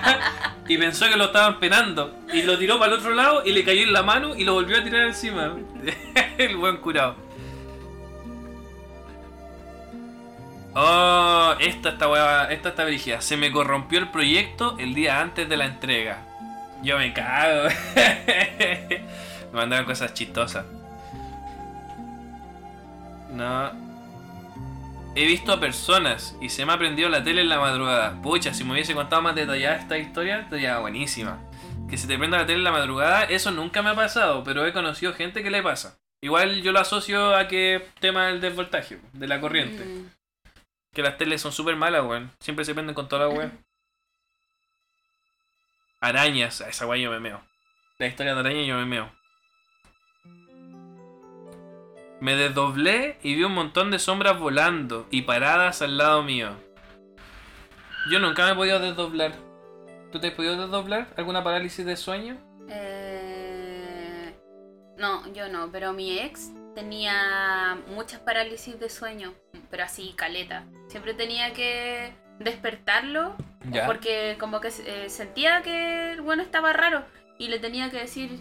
y pensó que lo estaban penando. Y lo tiró para el otro lado y le cayó en la mano y lo volvió a tirar encima. el weón curado. Oh, esta está weá, esta está brígida. Se me corrompió el proyecto el día antes de la entrega. Yo me cago. me mandaron cosas chistosas. No. He visto a personas y se me ha prendido la tele en la madrugada. Pucha, si me hubiese contado más detallada esta historia, estaría buenísima. Que se te prenda la tele en la madrugada, eso nunca me ha pasado, pero he conocido gente que le pasa. Igual yo lo asocio a que tema del desvoltaje, de la corriente. Mm. Que las teles son súper malas, weón. Siempre se prenden con toda la weón. Arañas, a esa weón yo me meo. La historia de araña yo me meo. Me desdoblé y vi un montón de sombras volando y paradas al lado mío. Yo nunca me he podido desdoblar. ¿Tú te has podido desdoblar? ¿Alguna parálisis de sueño? Eh, no, yo no, pero mi ex tenía muchas parálisis de sueño, pero así caleta. Siempre tenía que despertarlo porque como que eh, sentía que el bueno estaba raro y le tenía que decir,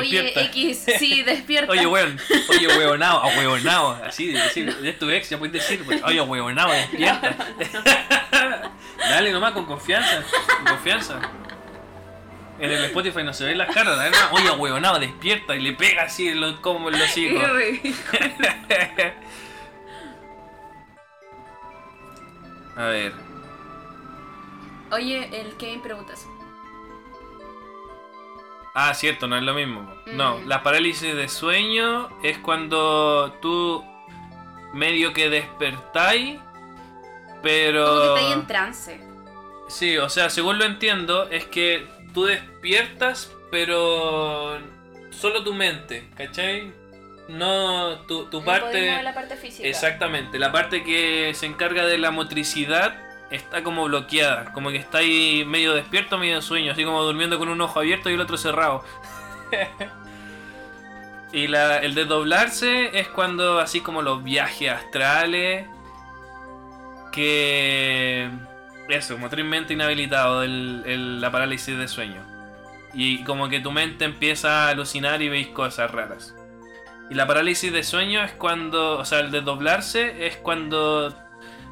oye. X, sí, despierta. Oye, weón, oye, weonao, a weonao, así de decir, es tu ex, ya puedes decir, pues, oye, weonao, despierta. Dale nomás, con confianza, con confianza. En el Spotify no se ven las caras, dale nomás, oye, weonao, despierta, y le pega así lo- como en los hijos. A ver, Oye, el Kevin preguntas. Ah, cierto, no es lo mismo. No, Mm. la parálisis de sueño es cuando tú medio que despertáis, pero... Como que está ahí en trance. Sí, o sea, según lo entiendo, es que tú despiertas, pero solo tu mente, ¿cachai? No tu, tu No parte... la parte física. Exactamente, la parte que se encarga de la motricidad está como bloqueada, como que está ahí medio despierto, medio en sueño, así como durmiendo con un ojo abierto y el otro cerrado. y la- el desdoblarse es cuando así como los viajes astrales, que... Eso, motrizmente inhabilitado el- la parálisis de sueño. Y como que tu mente empieza a alucinar y veis cosas raras. Y la parálisis de sueño es cuando, o sea, el desdoblarse es cuando,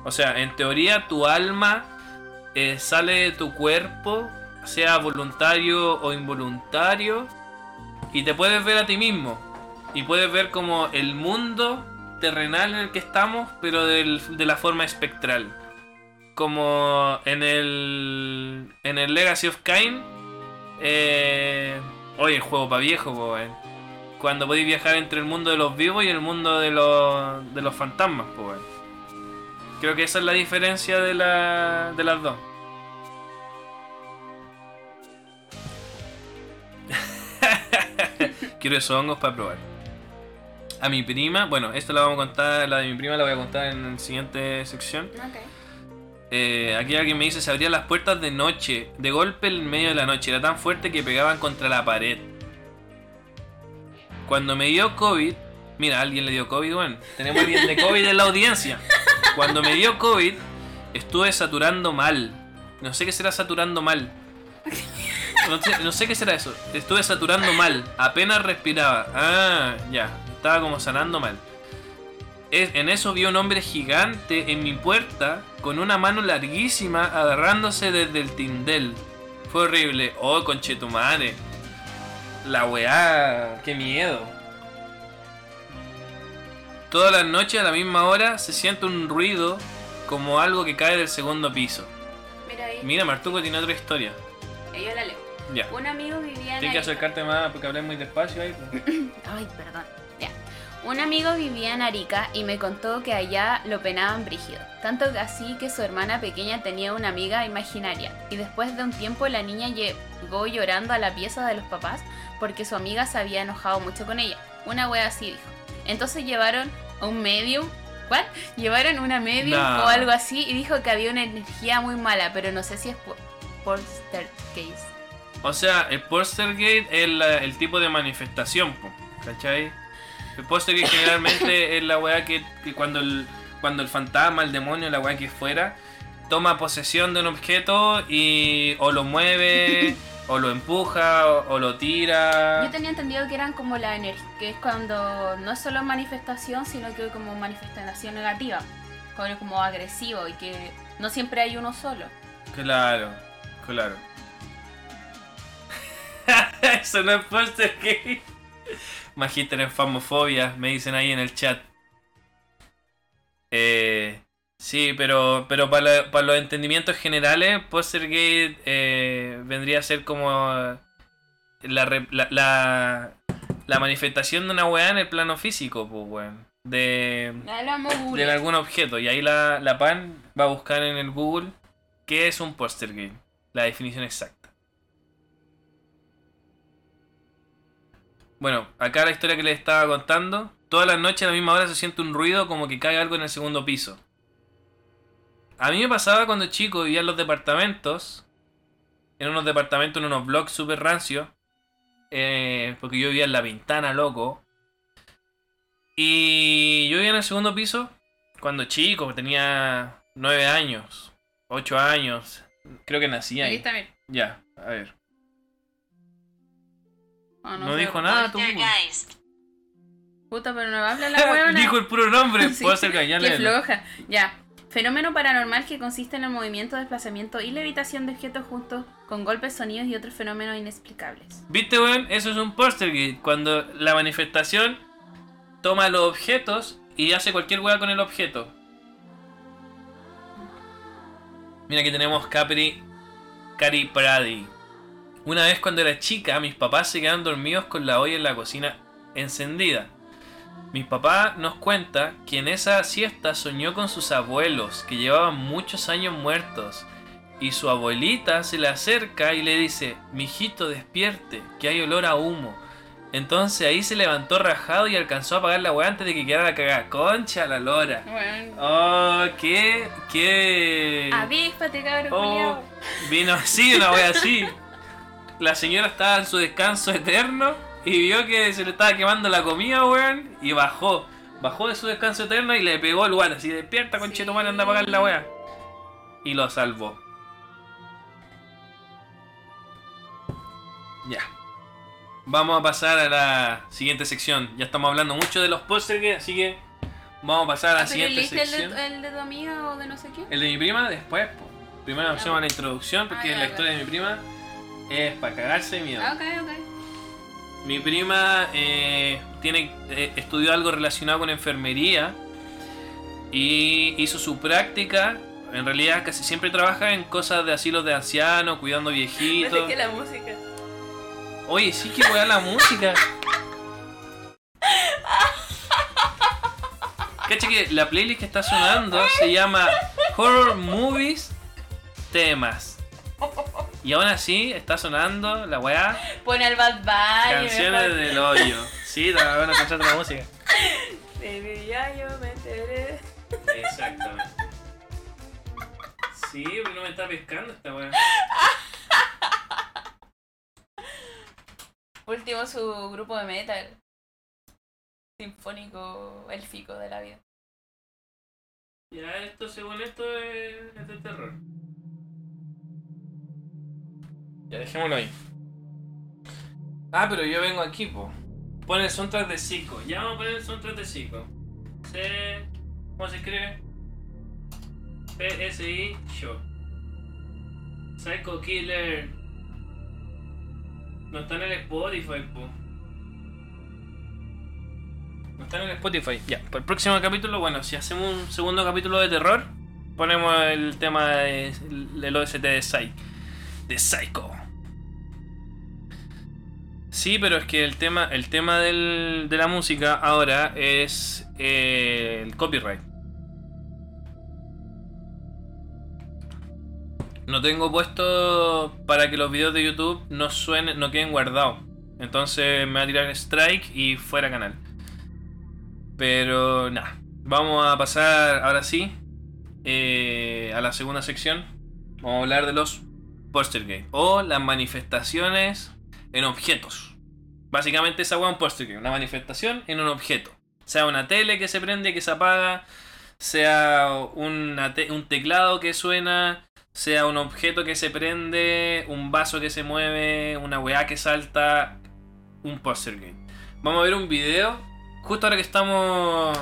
o sea, en teoría tu alma eh, sale de tu cuerpo, sea voluntario o involuntario, y te puedes ver a ti mismo. Y puedes ver como el mundo terrenal en el que estamos, pero de la forma espectral. Como en el, en el Legacy of Kain. Eh, oye, el juego para viejo, po, weón cuando podéis viajar entre el mundo de los vivos y el mundo de los, de los fantasmas, pues. weón. Creo que esa es la diferencia de, la, de las dos. Quiero esos hongos para probar. A mi prima, bueno, esto la vamos a contar, la de mi prima la voy a contar en la siguiente sección. Ok. Eh, aquí alguien me dice se abrían las puertas de noche, de golpe en medio de la noche, era tan fuerte que pegaban contra la pared. Cuando me dio COVID, mira, alguien le dio COVID, bueno, tenemos alguien de COVID en la audiencia. Cuando me dio COVID, estuve saturando mal. No sé qué será saturando mal. No sé, no sé qué será eso. Estuve saturando mal. Apenas respiraba. Ah, ya. Estaba como sanando mal. En eso vi un hombre gigante en mi puerta con una mano larguísima agarrándose desde el tindel. Fue horrible. Oh, conchetumare. La weá. Qué miedo. Todas las noches a la misma hora se siente un ruido como algo que cae del segundo piso. Mira ahí. Mira, Martuco tiene otra historia. Eh, Yo la leo. Ya. Un amigo vivía en Tienes que acercarte más porque hablé muy despacio ahí. pues. Ay, perdón. Ya. Un amigo vivía en Arica y me contó que allá lo penaban brígido. Tanto que así que su hermana pequeña tenía una amiga imaginaria. Y después de un tiempo la niña llegó llorando a la pieza de los papás porque su amiga se había enojado mucho con ella. Una wea así dijo. Entonces llevaron un medium. ¿What? Llevaron una medium No. o algo así y dijo que había una energía muy mala, pero no sé si es por, por Case. O sea, el Poltergeist es la- el tipo de manifestación, ¿Cachai? El póster que generalmente es la weá que, que cuando, el, cuando el fantasma, el demonio, la weá que fuera, toma posesión de un objeto y o lo mueve, o lo empuja, o, o lo tira. Yo tenía entendido que eran como la energía, que es cuando no es solo manifestación, sino que como manifestación negativa, como, como agresivo y que no siempre hay uno solo. Claro, claro. Eso no es póster gay. Magíster en famofobia, me dicen ahí en el chat. Eh, sí, pero, pero para, para los entendimientos generales, póster gay eh, vendría a ser como la, re- la, la, la manifestación de una weá en el plano físico, pues weón. De, de algún objeto. Y ahí la, la PAN va a buscar en el Google qué es un poster game. La definición exacta. Bueno, acá la historia que les estaba contando. Todas las noches a la misma hora se siente un ruido como que cae algo en el segundo piso. A mí me pasaba cuando chico vivía en los departamentos. En unos departamentos, en unos blogs super rancios. eh, porque yo vivía en la Pintana, loco. Y yo vivía en el segundo piso cuando chico, tenía 9 años, 8 años. Creo que nací ahí. está, mira. Ya, a ver. Oh, No sé. dijo nada tú. Poltergeist. Puta, pero no va a hablar la huevona. Dijo el puro nombre, Sí, puedo hacer. Qué floja. Ya. Fenómeno paranormal que consiste en el movimiento, desplazamiento y levitación de objetos juntos con golpes, sonidos y otros fenómenos inexplicables. ¿Viste, weón? Eso es un póster cuando la manifestación toma los objetos y hace cualquier weá con el objeto. Mira que tenemos Capri Cari Pradi. Una vez cuando era chica, mis papás se quedaron dormidos con la olla en la cocina encendida. Mi papá nos cuenta que en esa siesta soñó con sus abuelos, que llevaban muchos años muertos. Y su abuelita se le acerca y le dice, mijito despierte, que hay olor a humo. Entonces ahí se levantó rajado y alcanzó a apagar la weá antes de que quedara cagada. Concha la lora. Bueno. Oh, qué, qué... Avíspate, cabrón. Oh, vino así, una wea así. La señora estaba en su descanso eterno y vio que se le estaba quemando la comida, weón, y bajó. Bajó de su descanso eterno y le pegó el guante así, despierta, concheto, anda a apagar la wea. Y lo salvó. Ya. Vamos a pasar a la siguiente sección. Ya estamos hablando mucho de los pósteres, así que vamos a pasar a la Ah, ¿Pero siguiente leíste el sección. de, el de tu amiga o de no sé qué? El de mi prima después. Primero Ya. hacemos la introducción porque Ah, la historia de mi prima es para cagarse de miedo. Ah, ok, ok. Mi prima eh, tiene, eh, estudió algo relacionado con enfermería y hizo su práctica. En realidad casi siempre trabaja en cosas de asilos de ancianos, cuidando viejitos. la música. Oye, sí que weá la música. Cacha que la playlist que está sonando se llama Horror Movies Temas. Y aún así está sonando la weá Pone al Bad Bunny. Canciones del hoyo. Sí, te van a escuchar la música. Baby, ya yo me enteré. Exactamente. Sí, pero no me está pescando esta weá. Último su grupo de metal. Sinfónico élfico de la vida. Ya, esto según esto es, es de terror. Ya, dejémoslo ahí. Ah, pero yo vengo aquí, po. Pon el soundtrack de Zico. Ya vamos a poner el soundtrack de Zico. C... ¿Cómo se escribe? PSI Show. Psycho Killer. No está en el Spotify, po. No está en el Spotify. Ya, para el próximo capítulo, bueno, si hacemos un segundo capítulo de terror, ponemos el tema de- del OST de Psy. De Psycho. Sí, pero es que el tema, el tema del- de la música ahora es eh, el copyright. No tengo puesto para que los videos de YouTube no suenen, no queden guardados. Entonces me va a tirar strike y fuera canal. Pero nada, vamos a pasar ahora sí eh, a la segunda sección. Vamos a hablar de los poster game o las manifestaciones en objetos. Básicamente esa weá es un una manifestación en un objeto. Sea una tele que se prende, que se apaga, sea un teclado que suena, sea un objeto que se prende, un vaso que se mueve, una weá que salta, un poster game. Vamos a ver un video, justo ahora que estamos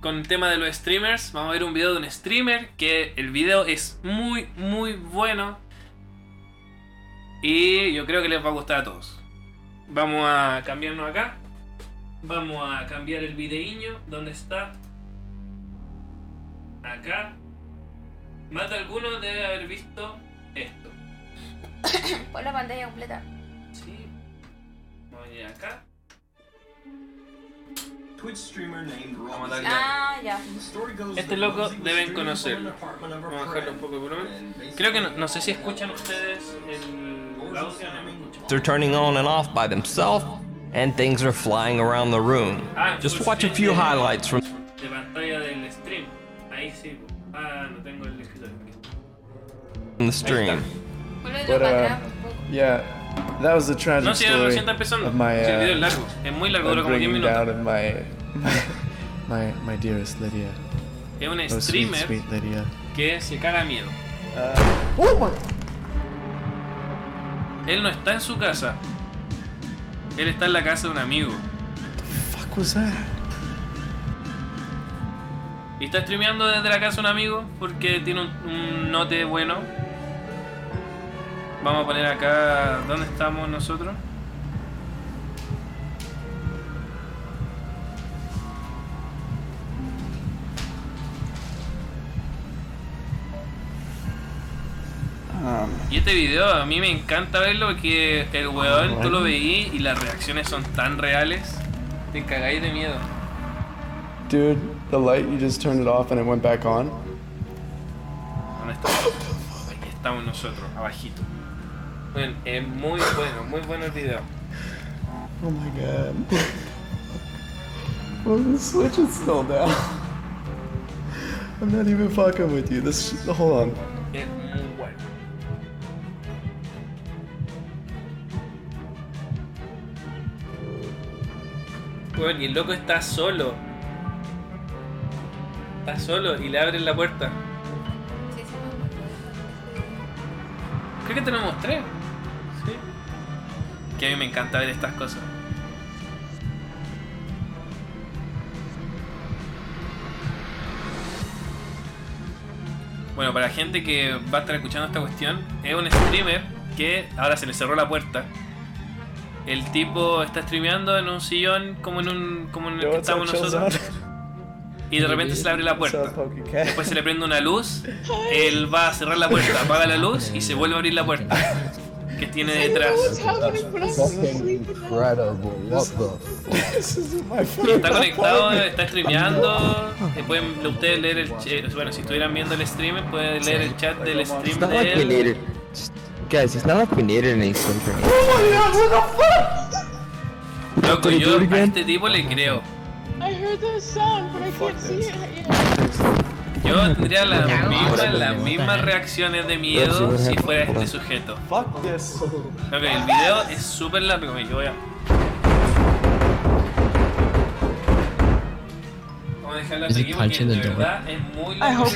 con el tema de los streamers, vamos a ver un video de un streamer que el video es muy, muy bueno y yo creo que les va a gustar a todos. Vamos a cambiarnos acá. Vamos a cambiar el videíño. ¿Dónde está? Acá. Más de alguno debe haber visto esto. Pon la pantalla completa. Sí. Vamos a ir acá. Twitch streamer named Vamos a darle. Ah, ya. The Este loco deben streaming conocerlo. an apartment of a Vamos a bajarle un poco de volumen. and basically Creo que no, no sé si escuchan ustedes el audio. Me. They're turning on and off by themselves, and things are flying around the room. Ah, Just watch a few highlights from De pantalla del stream. Ahí sí. Ah, no tengo el escritorio. the stream. But, uh, atrás un poco. Yeah, that was the tragic No, si story recién está empezando. my, Sí, el video es uh, largo. Es muy largo, dura como 10 bringing minutos. my, my, my, dearest Lydia. Es un Oh, sweet, streamer sweet Lydia. que se caga miedo. Uh, oh my! Él no está en su casa. Él está en la casa de un amigo. Fuck was that? Y está streameando desde la casa de un amigo porque tiene un, un note bueno. Vamos a poner acá dónde estamos nosotros. Um, Y este video a mí me encanta verlo porque el weón tú lo veí y las reacciones son tan reales. Te cagáis de miedo. dude, the light, you just turned it off and it went back on? ¿Dónde estamos? Aquí estamos nosotros, abajito. Bueno, es muy bueno, muy bueno el video. Oh my god. well, the switch is still down. I'm not even fucking with you. This, hold on. Es muy bueno. Bueno, y el loco está solo. Está solo y le abren la puerta. Creo que te lo mostré. Que a mí me encanta ver estas cosas. Bueno, para la gente que va a estar escuchando esta cuestión, es un streamer que ahora se le cerró la puerta. El tipo está streameando en un sillón como en un como en el que estamos nosotros y de repente se le abre la puerta. Después se le prende una luz, él va a cerrar la puerta, apaga la luz y se vuelve a abrir la puerta que tiene detrás. Está conectado, está streameando. eh, Pueden ustedes leer el chat. Bueno, si estuvieran viendo el stream, pueden leer el chat del stream de él. Guys, it's not like we. Oh my god, what the fuck? Loco, yo a este tipo le creo. I heard the sound, but I can't see it. Yo tendría las mismas, las mismas reacciones de miedo si fuera este sujeto. Fuck this. Ok, el video es súper largo. Yo voy a. Vamos a dejarlo hasta aquí porque de verdad es muy I largo. Vamos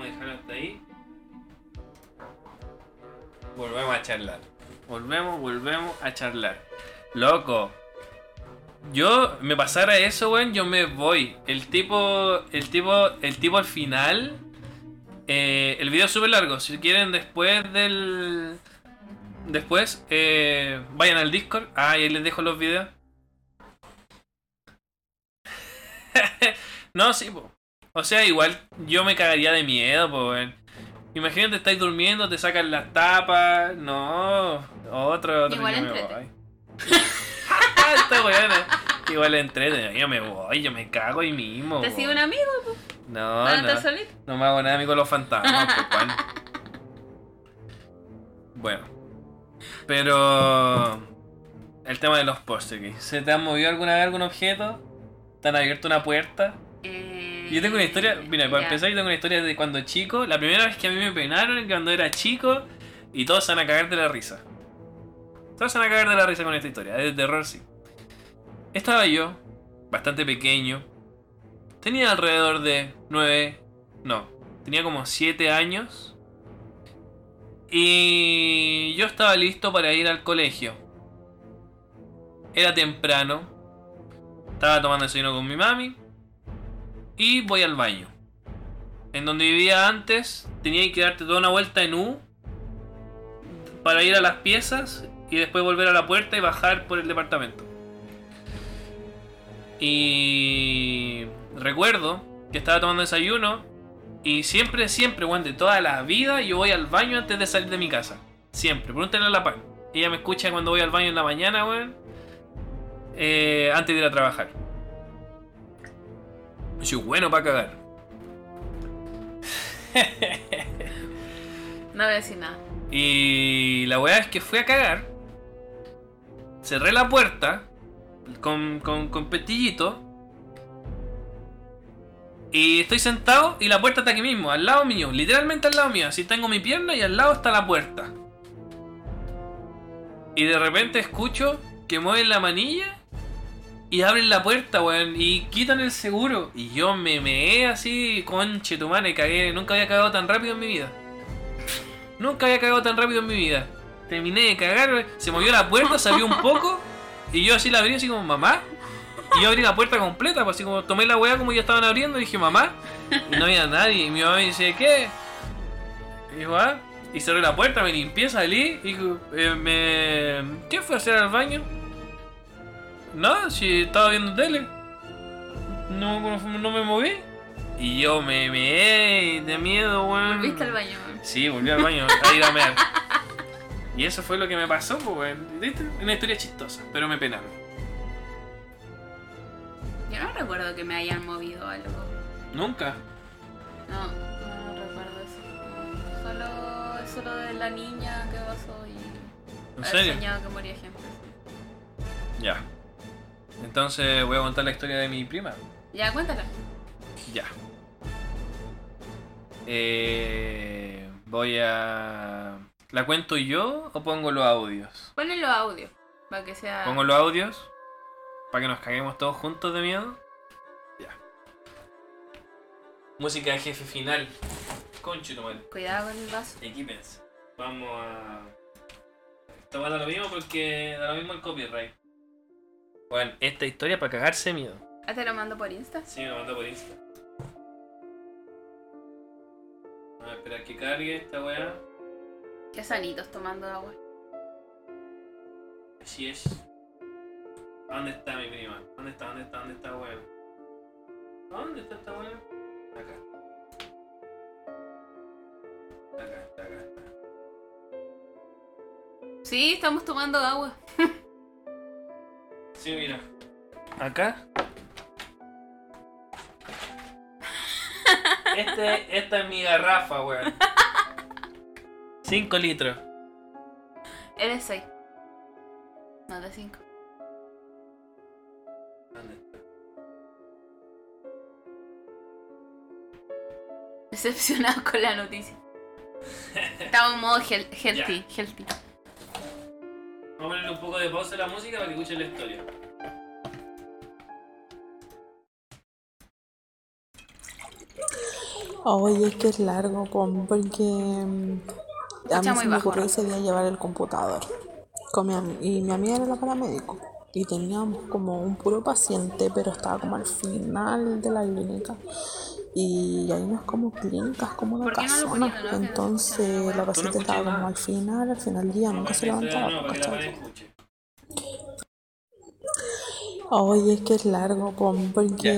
a dejarlo hasta ahí. Volvemos a charlar. Volvemos, volvemos a charlar. Loco. Yo me pasara eso, weón, yo me voy. El tipo, el tipo, el tipo al final. eh, el video es súper largo. Si quieren después del. Después, eh, vayan al Discord. Ah, y ahí les dejo los videos. no, sí, po. O sea, igual yo me cagaría de miedo, po, weón. Imagínate, estáis durmiendo, te sacan las tapas. No, otro, otro. Igual Esta weona. Igual entrete. Yo me voy, yo me cago ahí mismo. ¿Te sigue un amigo? po? No, ¿Van a no. estar solito? No me hago nada amigo con los fantasmas, pues. Bueno. Pero. El tema de los pósteres. ¿Se te han movido alguna vez algún objeto? ¿Te han abierto una puerta? Eh, Yo tengo una historia, mira, para ya. empezar yo tengo una historia de cuando chico, la primera vez que a mí me penaron, cuando era chico, Y todos se van a cagar de la risa. Se van a cagar de la risa con esta historia. Es de terror, sí. Estaba yo, bastante pequeño. Tenía alrededor de 9. No, tenía como 7 años. Y yo estaba listo para ir al colegio. Era temprano. Estaba tomando desayuno con mi mami. Y voy al baño. En donde vivía antes, tenía que darte toda una vuelta en U. Para ir a las piezas. Y después volver a la puerta y bajar por el departamento. Y recuerdo que estaba tomando desayuno. Y siempre, siempre, weón, de toda la vida, yo voy al baño antes de salir de mi casa. Siempre. Pregúntenle a la pan. Ella me escucha cuando voy al baño en la mañana, weón. eh, antes de ir a trabajar. Yo soy bueno para cagar. No voy a decir nada. Y la weá es que fui a cagar. Cerré la puerta con, con, con petillito. Y estoy sentado y la puerta está aquí mismo, al lado mío, literalmente al lado mío. Así tengo mi pierna y al lado está la puerta. Y de repente escucho que mueven la manilla y abren la puerta, weón, y quitan el seguro. Y yo me meé así, conche tu madre, cagué. Nunca había cagado tan rápido en mi vida. Nunca había cagado tan rápido en mi vida. Terminé de cagar, se movió la puerta, salió un poco. Y yo así la abrí, así como, mamá. Y yo abrí la puerta completa, pues así como tomé la weá como ya estaban abriendo y dije, mamá. Y no había nadie. Y mi mamá me dice, ¿qué? Y yo, ah. Y cerré la puerta, me limpié, salí. Y eh, me. ¿Qué fue a hacer al baño? No, si estaba viendo tele. No, no, me moví. Y yo me me de miedo, weón. Volviste al baño, weón. Sí, volví al baño a ir a mear. Y eso fue lo que me pasó, pues. Una historia chistosa, pero me penaron. Yo no recuerdo que me hayan movido algo. Nunca. No, no, no recuerdo eso. Solo eso lo de la niña que pasó y. ¿En serio? soñado que moría gente. Ya. Entonces voy a contar la historia de mi prima. Ya, cuéntala. Ya. Eh, voy a... ¿La cuento yo o pongo los audios? Ponle los audios. Para que sea. ¿Pongo los audios? Para que nos caguemos todos juntos de miedo. Ya. Música de jefe final. Conchito, mal. Cuidado con el vaso. Equípense. Vamos a. Esto va a dar lo mismo porque da lo mismo el copyright. Bueno, esta historia para cagarse miedo. Ah, te lo mando por Insta. Sí, me lo mando por Insta. Vamos a esperar que cargue esta weá. Qué sanitos tomando agua. Así es. ¿Dónde está mi prima? ¿Dónde está? ¿Dónde está? ¿Dónde está weá? ¿Dónde está esta weá? Acá. Acá está, acá está. Sí, estamos tomando agua. Sí, mira. Acá. Este, esta es mi garrafa, weón. 5 litros. Es de 6. No de 5. ¿Dónde está? Decepcionado con la noticia. Estamos en modo healthy, healthy. Vamos a ponerle un poco de pausa a la música para que escuchen la historia. Oye, es que es largo, porque mm, a mí muy se me ocurrió ese día llevar el computador. Con mi am- y mi amiga era la paramédico. Y teníamos como un puro paciente, pero estaba como al final de la clínica. Y ahí no es como clínicas, como una ¿Por qué no no? Entonces la paciente estaba como al final, al final del día, nunca se levantaba. ¿cachai? Oye, es que es largo, pom, porque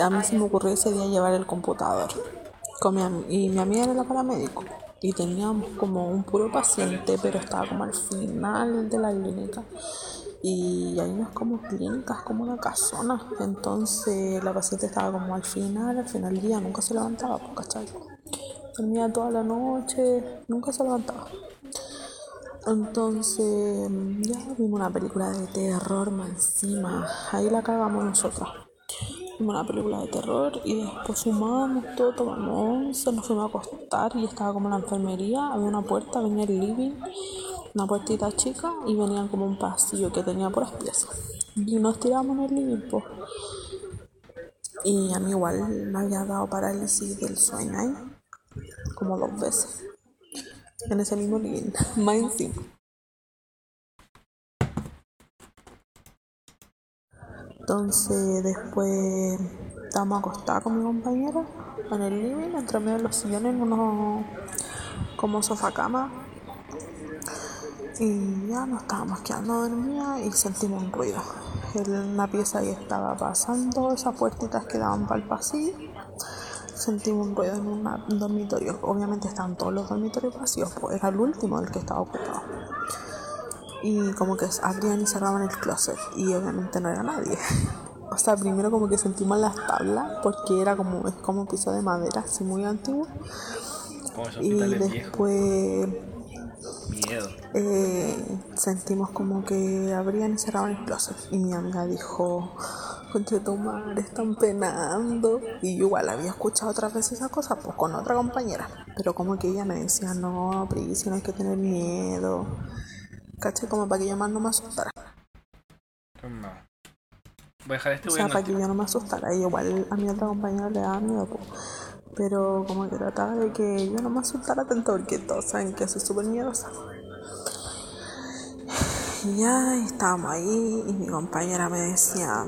a mí se me ocurrió ese día llevar el computador. Con mi am- y mi amiga era la paramédico. Y teníamos como un puro paciente, pero estaba como al final de la clínica. Y no es como clínicas, como una casona. Entonces la paciente estaba como al final, al final del día, nunca se levantaba, ¿cachai? Dormía toda la noche, nunca se levantaba. Entonces, ya vimos una película de terror más encima. Ahí la cagamos nosotros. Vimos una película de terror y después fumamos todo, tomamos once, nos fuimos a acostar y estaba como en la enfermería, había una puerta, venía el living, una puertita chica y venía como un pasillo que tenía puras piezas. Y nos tiramos en el living, pues. Y a mí igual me había dado parálisis del sueño ahí, como dos veces. En ese mismo living, más encima. Entonces después estábamos acostados con mi compañero en el living, entre medio de los sillones, en unos como sofá cama. Y ya nos estábamos quedando dormidas y sentimos un ruido. En la pieza ahí estaba pasando, esas puertitas que daban para el pasillo. Sentimos un ruido en un dormitorio. Obviamente estaban todos los dormitorios vacíos, pues era el último el que estaba ocupado y como que abrían y cerraban el closet y obviamente no era nadie. O sea, primero como que sentimos las tablas porque era como es como piso de madera así muy antiguo. Esos y después Miedo. eh, sentimos como que abrían y cerraban el closet. Y mi amiga dijo contra tu madre están penando y yo igual había escuchado otras veces esa cosa pues con otra compañera. Pero como que ella me decía no Pris no hay que tener miedo caché como para que yo más no me asustara No. Voy a dejar este o sea para que yo no me asustara y igual a mi otra compañera le daba miedo pues. pero como que trataba de que yo no me asustara tanto porque todos saben que soy súper miedosa Y ya estábamos ahí y mi compañera me decía,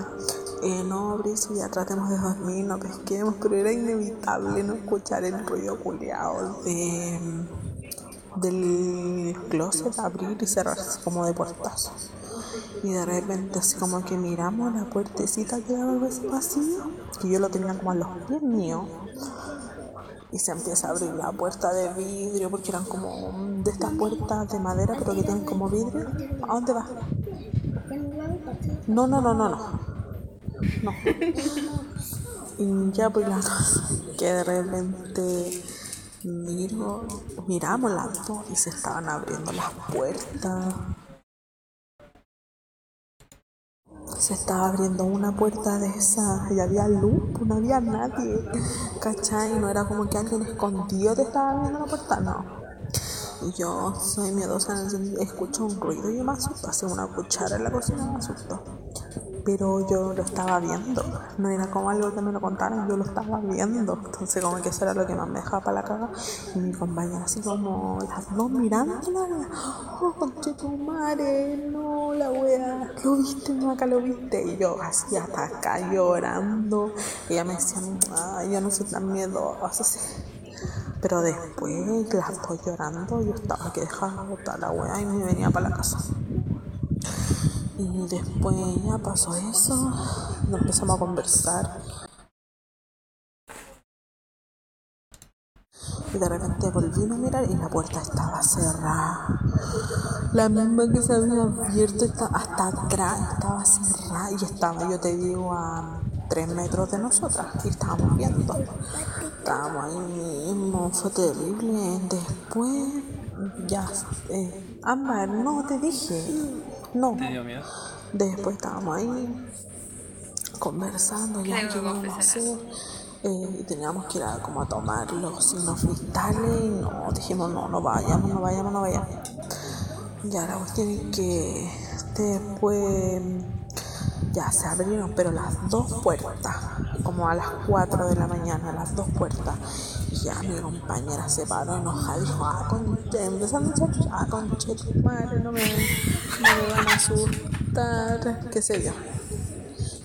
eh, no, Brice, ya tratemos de dormir, no pesquemos, pero era inevitable no escuchar el ruido culeado de, del closet abrir y cerrarse como de puertazos. Y de repente así como que miramos la puertecita que daba a ese pasillo, que yo lo tenía como a los pies míos. Y se empieza a abrir la puerta de vidrio, porque eran como de estas puertas de madera, pero que tienen como vidrio. ¿A dónde vas? No, no, no, no, no. No. Y ya pues la que de repente miro, miramos las dos y se estaban abriendo las puertas. Se estaba abriendo una puerta de esa y había luz, pues no había nadie, ¿cachai? No era como que alguien escondido te estaba abriendo la puerta, no. Y yo soy miedosa escucho un ruido y me asusto, hace una cuchara en la cocina me asustó. Pero yo lo estaba viendo, no era como algo que me lo contaran, yo lo estaba viendo. Entonces como que eso era lo que más me dejaba para la caga. Y mi compañera así como las dos mirándola, oh, conche tu madre, no, la wea, lo viste, acá lo viste. Y yo así hasta acá llorando. Ella me decía, ay, yo no soy tan miedosa. así. Pero después las dos llorando, yo estaba que dejaba botar la wea y me venía para la casa. Y después ya pasó eso, nos empezamos a conversar. Y de repente volvimos a mirar y la puerta estaba cerrada. La misma que se había abierto hasta atrás estaba cerrada y estaba, yo te digo, a tres metros de nosotras y estábamos viendo. Estábamos ahí mismo, fue terrible. Después, ya, eh, Ámbar, no te dije, no. ¿Te dio miedo? Después estábamos ahí conversando, ya hacer. Eh, y teníamos que ir a, como a tomar los signos vitales y no, dijimos no, no vayamos, no vayamos, no vayamos. Ya la cuestión es que después ya se abrieron, pero las dos puertas, como a las 4 de la mañana, las dos puertas. Ya mi compañera se paró enojada y dijo, ah, conche, empezando a echar, ah, conche, tu madre, no me, no me van a asustar, qué sé yo.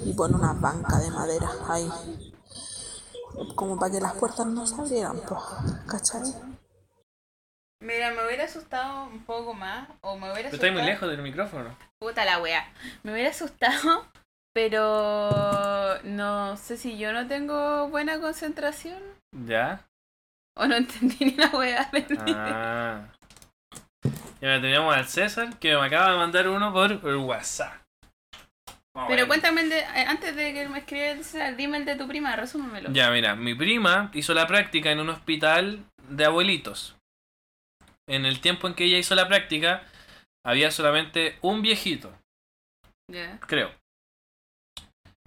Y pone una banca de madera ahí, como para que las puertas no se abrieran, pues, ¿cachai? Mira, me hubiera asustado un poco más. O me hubiera Pero estás muy asustado- lejos del micrófono. Puta la wea. Me hubiera asustado, pero no sé si yo no tengo buena concentración ¿Ya? o no entendí ni la wea. Ah. Y ahora teníamos al César que me acaba de mandar uno por el WhatsApp. Vamos Pero cuéntame, el de- eh, antes de que me escribas, dime el de tu prima, resúmemelo. Ya, mira, mi prima hizo la práctica en un hospital de abuelitos. En el tiempo en que ella hizo la práctica, había solamente un viejito, Ya. creo,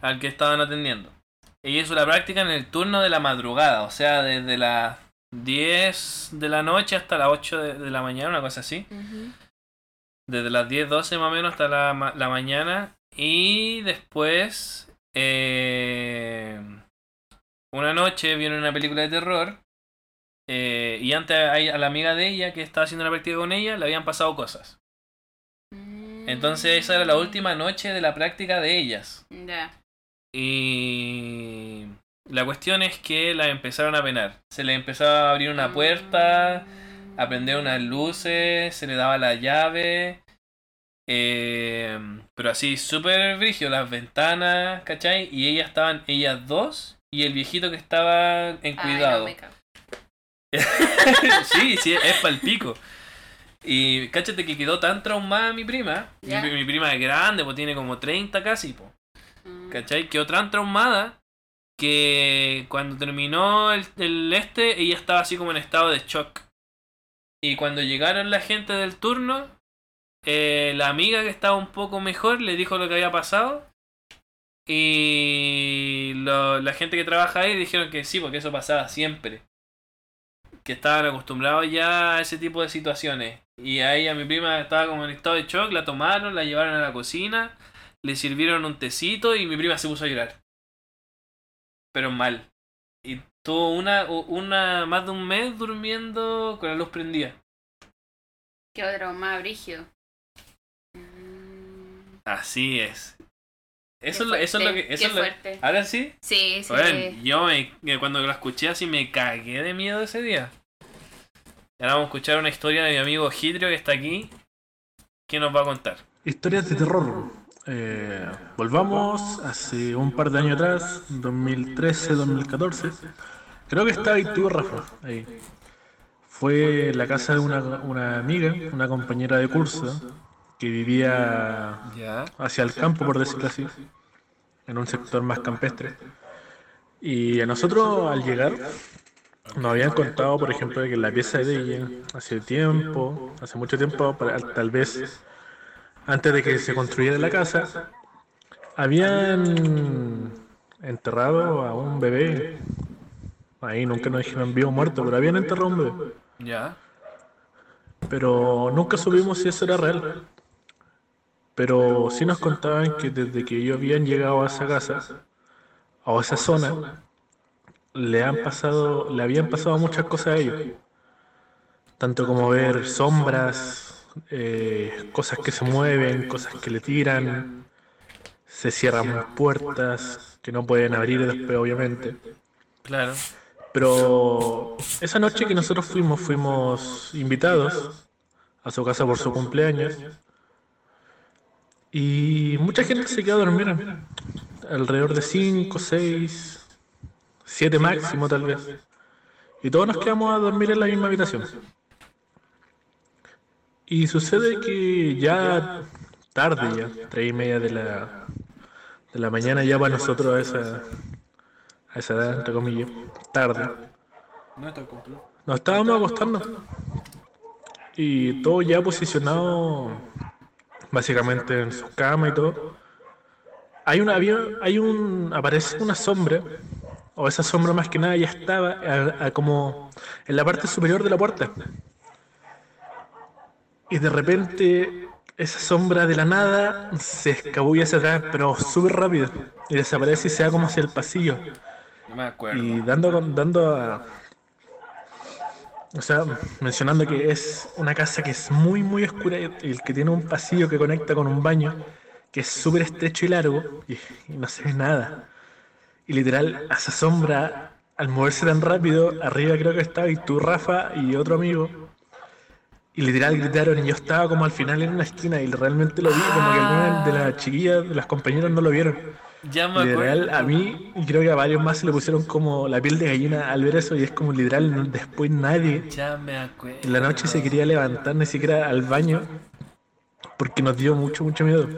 al que estaban atendiendo. ella hizo la práctica en el turno de la madrugada, o sea, desde las 10 de la noche hasta las 8 de, de la mañana, una cosa así. Desde las 10, 12 más o menos hasta la, la mañana. Y después, eh, una noche vieron una película de terror. eh, y antes a, a la amiga de ella que estaba haciendo la práctica con ella le habían pasado cosas. Mm. Entonces esa era la última noche de la práctica de ellas. Ya. Y la cuestión es que la empezaron a penar. Se le empezaba a abrir una puerta, a prender unas luces, se le daba la llave. eh, pero así, súper brígido, las ventanas, ¿cachai? Y ellas estaban, ellas dos y el viejito que estaba en Ay, no, cuidado. sí, sí, es pa'l pico. Y cáchate que quedó tan traumada mi prima. Mi prima es grande, pues tiene como 30 casi, pues. Mm. ¿Cachai? Quedó tan traumada que cuando terminó el, el este, ella estaba así como en estado de shock. Y cuando llegaron la gente del turno, eh, la amiga que estaba un poco mejor le dijo lo que había pasado. Y lo- la gente que trabaja ahí dijeron que sí, porque eso pasaba siempre. Que estaban acostumbrados ya a ese tipo de situaciones. Y ahí a mi prima estaba como en estado de shock, la tomaron, la llevaron a la cocina le sirvieron un tecito y mi prima se puso a llorar. Pero mal. Y tuvo una, una más de un mes durmiendo con la luz prendida. Qué otro más brígido. Mm, Así es. Eso, es lo- eso es lo que... Eso qué es lo- fuerte. Ahora sí. Sí, sí. Bueno, yo me, que cuando la escuché así me cagué de miedo ese día. Y ahora vamos a escuchar una historia de mi amigo Hidrio que está aquí. ¿Qué nos va a contar? Historias de terror. Eh, volvamos hace un par de años atrás, 2013, 2014. Creo que estaba ahí tú, Rafa. Ahí. Fue la casa de una, una amiga, una compañera de curso, que vivía hacia el campo, por decirlo así, en un sector más campestre. Y a nosotros al llegar nos habían contado, por ejemplo, que en la pieza de ella, hace tiempo, hace mucho tiempo, tal vez antes de que se construyera la casa, habían enterrado a un bebé. Ahí nunca nos dijeron vivo o muerto, pero habían enterrado a un bebé. Ya. Pero nunca supimos si eso era real. Pero sí nos contaban que desde que ellos habían llegado a esa casa, o a esa zona, le han pasado, le habían pasado muchas cosas a ellos. Tanto como ver sombras, eh, cosas que se mueven, cosas que le tiran, se cierran puertas que no pueden abrir después, obviamente. Claro. Pero esa noche que nosotros fuimos, fuimos invitados a su casa por su cumpleaños. Y mucha gente se quedó a dormir. Alrededor de 5, 6, 7 máximo tal vez. Y todos nos quedamos a dormir en la misma habitación. Y sucede que ya tarde, ya, tres y media de la, de la mañana, ya para nosotros a esa, a esa edad, entre comillas, tarde. Nos estábamos acostando. Y todo ya posicionado básicamente en su cama y todo. Hay una había, hay un aparece una sombra o esa sombra más que nada ya estaba a- a como en la parte superior de la puerta. Y de repente esa sombra de la nada se escabulle hacia atrás, pero súper rápido. Y desaparece y se va como hacia el pasillo. No me acuerdo. Y dando, dando a. O sea, mencionando que es una casa que es muy, muy oscura y que tiene un pasillo que conecta con un baño que es súper estrecho y largo y, y no se ve nada. Y literal, a esa sombra, al moverse tan rápido, arriba creo que estaba y tú, Rafa, y otro amigo. Y literal gritaron y yo estaba como al final en una esquina y realmente lo vi, como que algunas de las chiquillas, de las compañeras no lo vieron. Ya me Literal, a mí y creo que a varios más se le pusieron como la piel de gallina al ver eso y es como literal, después nadie Ya me acuerdo. en la noche se quería levantar ni siquiera al baño porque nos dio mucho, mucho miedo.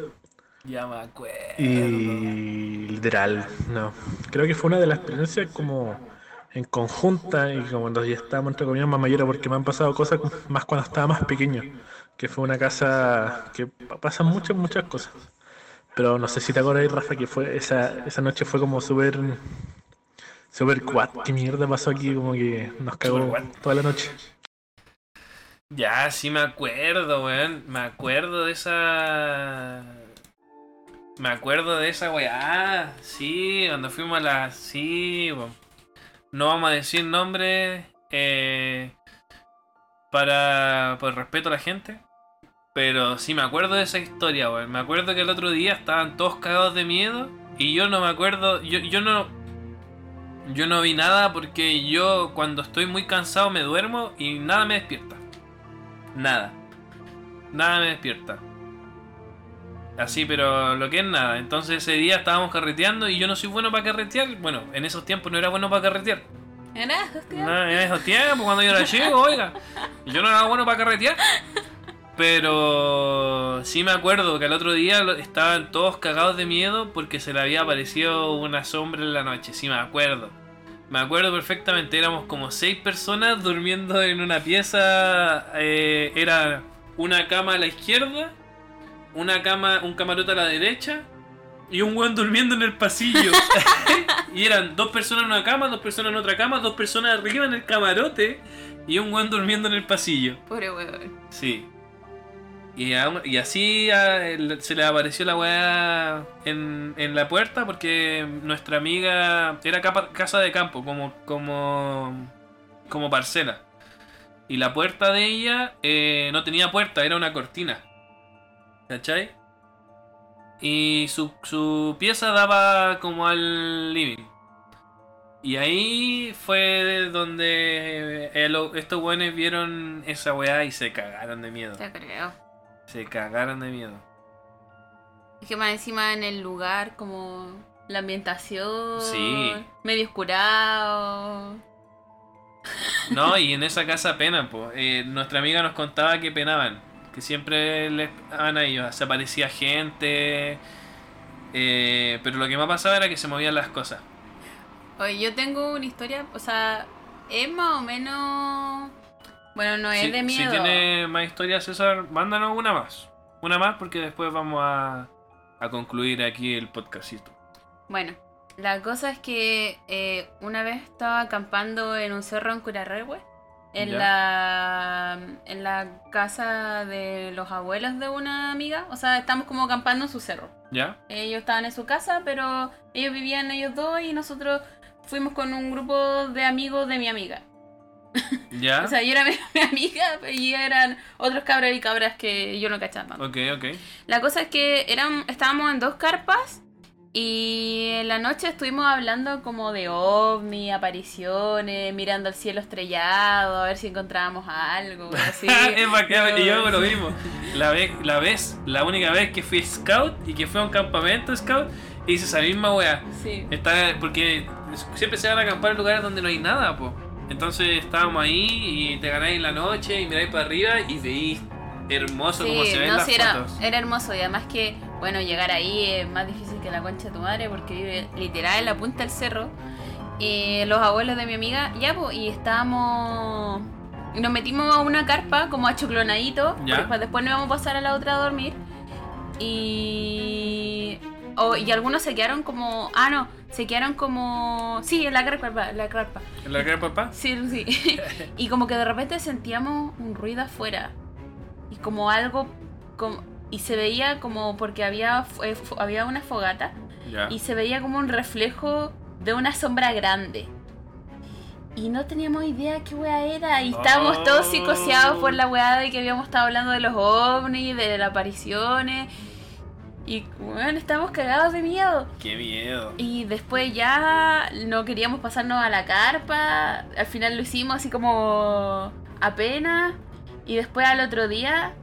Ya me acuerdo. Y literal, no. Creo que fue una de las experiencias como en conjunta y como cuando ya estábamos entre comillas más mayores porque me han pasado cosas más cuando estaba más pequeño. Que fue una casa que pa- pasan muchas, muchas cosas. Pero no sé si te acuerdas, Rafa, que fue esa, esa noche fue como súper. Súper cuat. ¿Qué mierda pasó aquí? Como que nos cagó toda la noche. Ya, sí me acuerdo, weón. Me acuerdo de esa. Me acuerdo de esa weá. Sí, cuando fuimos a la. Sí, weón. No vamos a decir nombres. Eh, para. Por respeto a la gente. Pero sí me acuerdo de esa historia, weón. Me acuerdo que el otro día estaban todos cagados de miedo. Y yo no me acuerdo. Yo, yo no. Yo no vi nada porque yo cuando estoy muy cansado me duermo y nada me despierta. Nada. Nada me despierta. Así, pero lo que es nada. Entonces ese día estábamos carreteando y yo no soy bueno para carretear. Bueno, en esos tiempos no era bueno para carretear. Era, hostia. No, en esos tiempos, cuando yo era chico, oiga. Yo no era bueno para carretear. Pero sí me acuerdo que al otro día estaban todos cagados de miedo porque se le había aparecido una sombra en la noche. Sí me acuerdo. Me acuerdo perfectamente, éramos como seis personas durmiendo en una pieza. eh, era una cama a la izquierda, una cama, un camarote a la derecha y un weón durmiendo en el pasillo. y eran dos personas en una cama, dos personas en otra cama, dos personas arriba en el camarote y un weón durmiendo en el pasillo. Pobre weón. Sí. Y, y así a se le apareció la weá en, en la puerta porque nuestra amiga era capa- casa de campo, como, como, como parcela. Y la puerta de ella eh, no tenía puerta, era una cortina. ¿Cachai? Y su, su pieza daba como al living. Y ahí fue donde eh, estos weones vieron esa weá y se cagaron de miedo. Te creo. Se cagaron de miedo. Es que más encima en el lugar, como la ambientación. Sí. Medio oscurado. No, y en esa casa penan, pues. nuestra amiga nos contaba que penaban. Que siempre les penaban a ellos. Se aparecía gente. eh, pero lo que más pasaba era que se movían las cosas. Oye, yo tengo una historia, o sea, es más o menos. Bueno, no es si, de si miedo. tiene más historias, César, mándanos una más. Una más porque después vamos a, a concluir aquí el podcastito. Bueno, la cosa es que eh, una vez estaba acampando en un cerro en Curarrehue, en la en la casa de los abuelos de una amiga, o sea, estamos como acampando en su cerro. ¿Ya? Ellos estaban en su casa, pero ellos vivían ellos dos y nosotros fuimos con un grupo de amigos de mi amiga. ¿Ya? O sea, yo era mi, mi amiga y eran otros cabros y cabras que yo no cachaba. ok, ok. La cosa es que eran, estábamos en dos carpas y en la noche estuvimos hablando como de ovni, apariciones, mirando el cielo estrellado, a ver si encontrábamos algo, así. es bacán, y yo hago lo mismo. La vez, la vez, la única vez que fui scout y que fui a un campamento scout, hice esa misma wea. Sí. Está, porque siempre se van a acampar en lugares donde no hay nada, po. Entonces estábamos ahí y te ganáis en la noche y miráis para arriba y veis hermoso como Sí, se ven no, las sí, era, fotos. era hermoso y además que, bueno, llegar ahí es más difícil que la concha de tu madre porque vive literal en la punta del cerro. Y los abuelos de mi amiga, ya, pues, y estábamos... Y nos metimos a una carpa como achoclonadito, porque después nos íbamos a pasar a la otra a dormir. Y... oh, y algunos se quedaron como... Ah, no, se quedaron como... Sí, en la carpa, en la carpa. ¿En la cara, papá? Sí, sí. y como que de repente sentíamos un ruido afuera. Y como algo. Como, y se veía como. Porque había, eh, había una fogata. Y se veía como un reflejo de una sombra grande. Y no teníamos idea qué weá era. Y estábamos todos Oh. psicoseados por la weá de que habíamos estado hablando de los ovnis, de las apariciones. Y bueno, estábamos cagados de miedo. Qué miedo. Y después ya no queríamos pasarnos a la carpa. Al final lo hicimos así como apenas. Y después al otro día,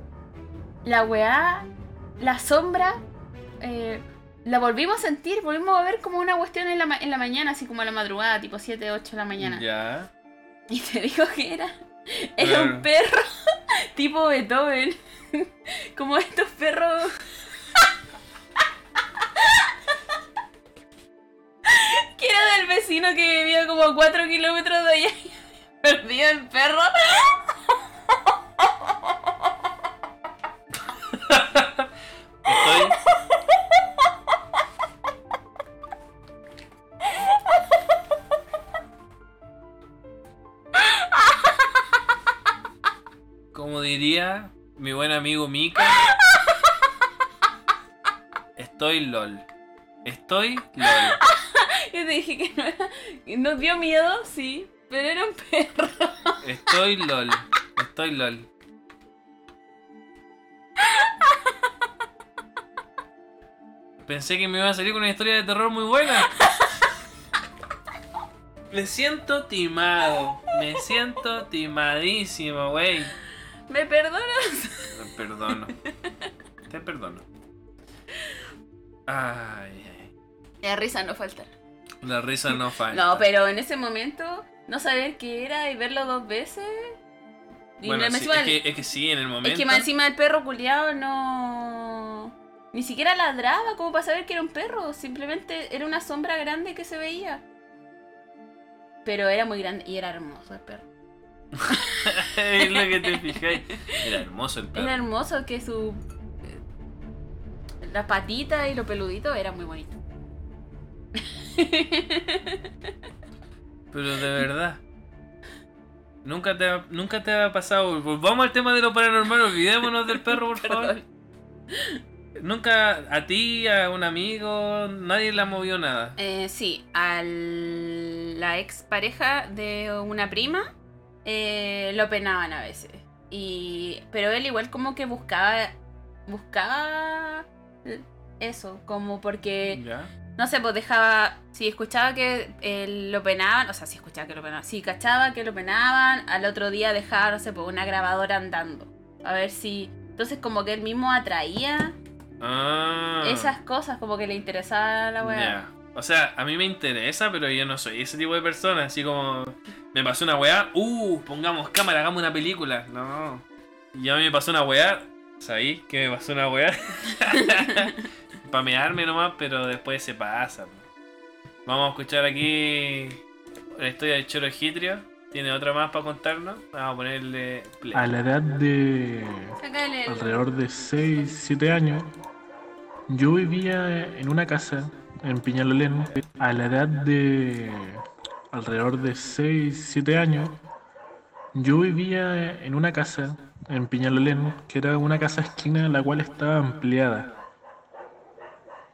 la weá, la sombra, eh, la volvimos a sentir. Volvimos a ver como una cuestión en la, ma- en la mañana, así como a la madrugada, tipo 7, 8 de la mañana. Ya. Y te digo que era. Era un perro tipo Beethoven. como estos perros. que era del vecino que vivía como a 4 kilómetros de allá. y Perdido el perro. Mi buen amigo Mika, estoy LOL. Estoy LOL. Yo te dije que no era. Nos dio miedo, sí, pero era un perro. Estoy LOL. Estoy LOL. Pensé que me iba a salir con una historia de terror muy buena. Me siento timado. Me siento timadísimo, wey. ¿Me perdonas? Te perdono. Te perdono. Ay, ay. La risa no falta. La risa no falta. No, pero en ese momento, no saber qué era y verlo dos veces. Bueno, sí, que, es que sí, en el momento. Es que más encima el perro culiado no. Ni siquiera ladraba como para saber que era un perro. Simplemente era una sombra grande que se veía. Pero era muy grande y era hermoso el perro. es lo que te fijáis. Era hermoso el perro. Era hermoso que su. Las patitas y lo peludito era muy bonito. Pero de verdad. Nunca te, ha, nunca te ha pasado. Volvamos al tema de lo paranormal. Olvidémonos del perro, por favor. Perdón. Nunca a ti, a un amigo, nadie le ha movido nada. Eh, sí, a la ex pareja de una prima eh, lo penaban a veces. Y, pero él igual como que buscaba, buscaba eso, como porque, ¿Ya? no sé, pues dejaba, si escuchaba que eh, lo penaban, o sea, si escuchaba que lo penaban, si cachaba que lo penaban, al otro día dejaba, no sé, pues una grabadora andando. A ver si... Entonces como que él mismo atraía Ah. esas cosas, como que le interesaba la weá. Ya. O sea, a mí me interesa, pero yo no soy ese tipo de persona. Así como me pasó una weá, uh, pongamos cámara, hagamos una película. No. Y a mí me pasó una weá, ¿sabí? Que me pasó una weá. Para mearme nomás, pero después se pasa. Vamos a escuchar aquí la historia del Choro Egitrio. Tiene otra más para contarnos. Vamos a ponerle play. A la edad de alrededor de 6, 7 años, yo vivía en una casa en Piñalolén. A la edad de alrededor de 6, 7 años, yo vivía en una casa en Piñalolén, que era una casa esquina la cual estaba ampliada.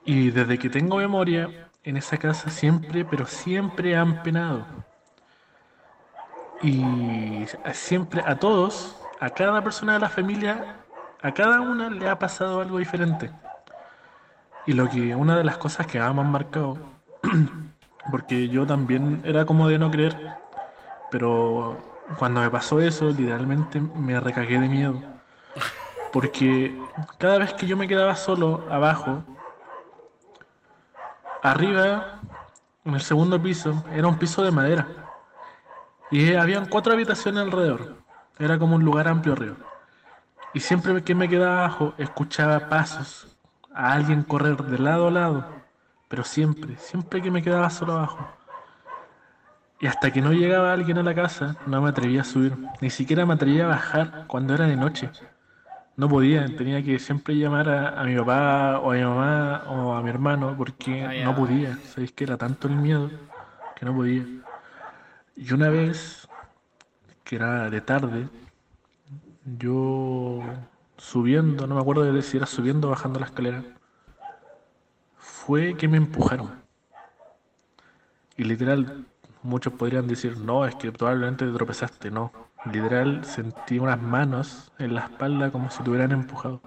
Y desde que tengo memoria, en esa casa siempre, pero siempre han penado. Y siempre a todos, a cada persona de la familia, a cada una le ha pasado algo diferente. Y lo que una de las cosas que más me han marcado, porque yo también era como de no creer, pero cuando me pasó eso, literalmente me recagué de miedo. Porque cada vez que yo me quedaba solo abajo, arriba, en el segundo piso, era un piso de madera. Y habían cuatro habitaciones alrededor. Era como un lugar amplio arriba. Y siempre que me quedaba abajo, escuchaba pasos, a alguien correr de lado a lado. Pero siempre, siempre que me quedaba solo abajo. Y hasta que no llegaba alguien a la casa, no me atrevía a subir. Ni siquiera me atrevía a bajar cuando era de noche. No podía, tenía que siempre llamar a, a mi papá o a mi mamá o a mi hermano porque Ah, no podía. Sabéis que era tanto el miedo que no podía. Y una vez, que era de tarde, yo subiendo, no me acuerdo de si era subiendo o bajando la escalera, fue que me empujaron. Y literal, muchos podrían decir, no, es que probablemente te tropezaste, no. Literal, sentí unas manos en la espalda como si te hubieran empujado.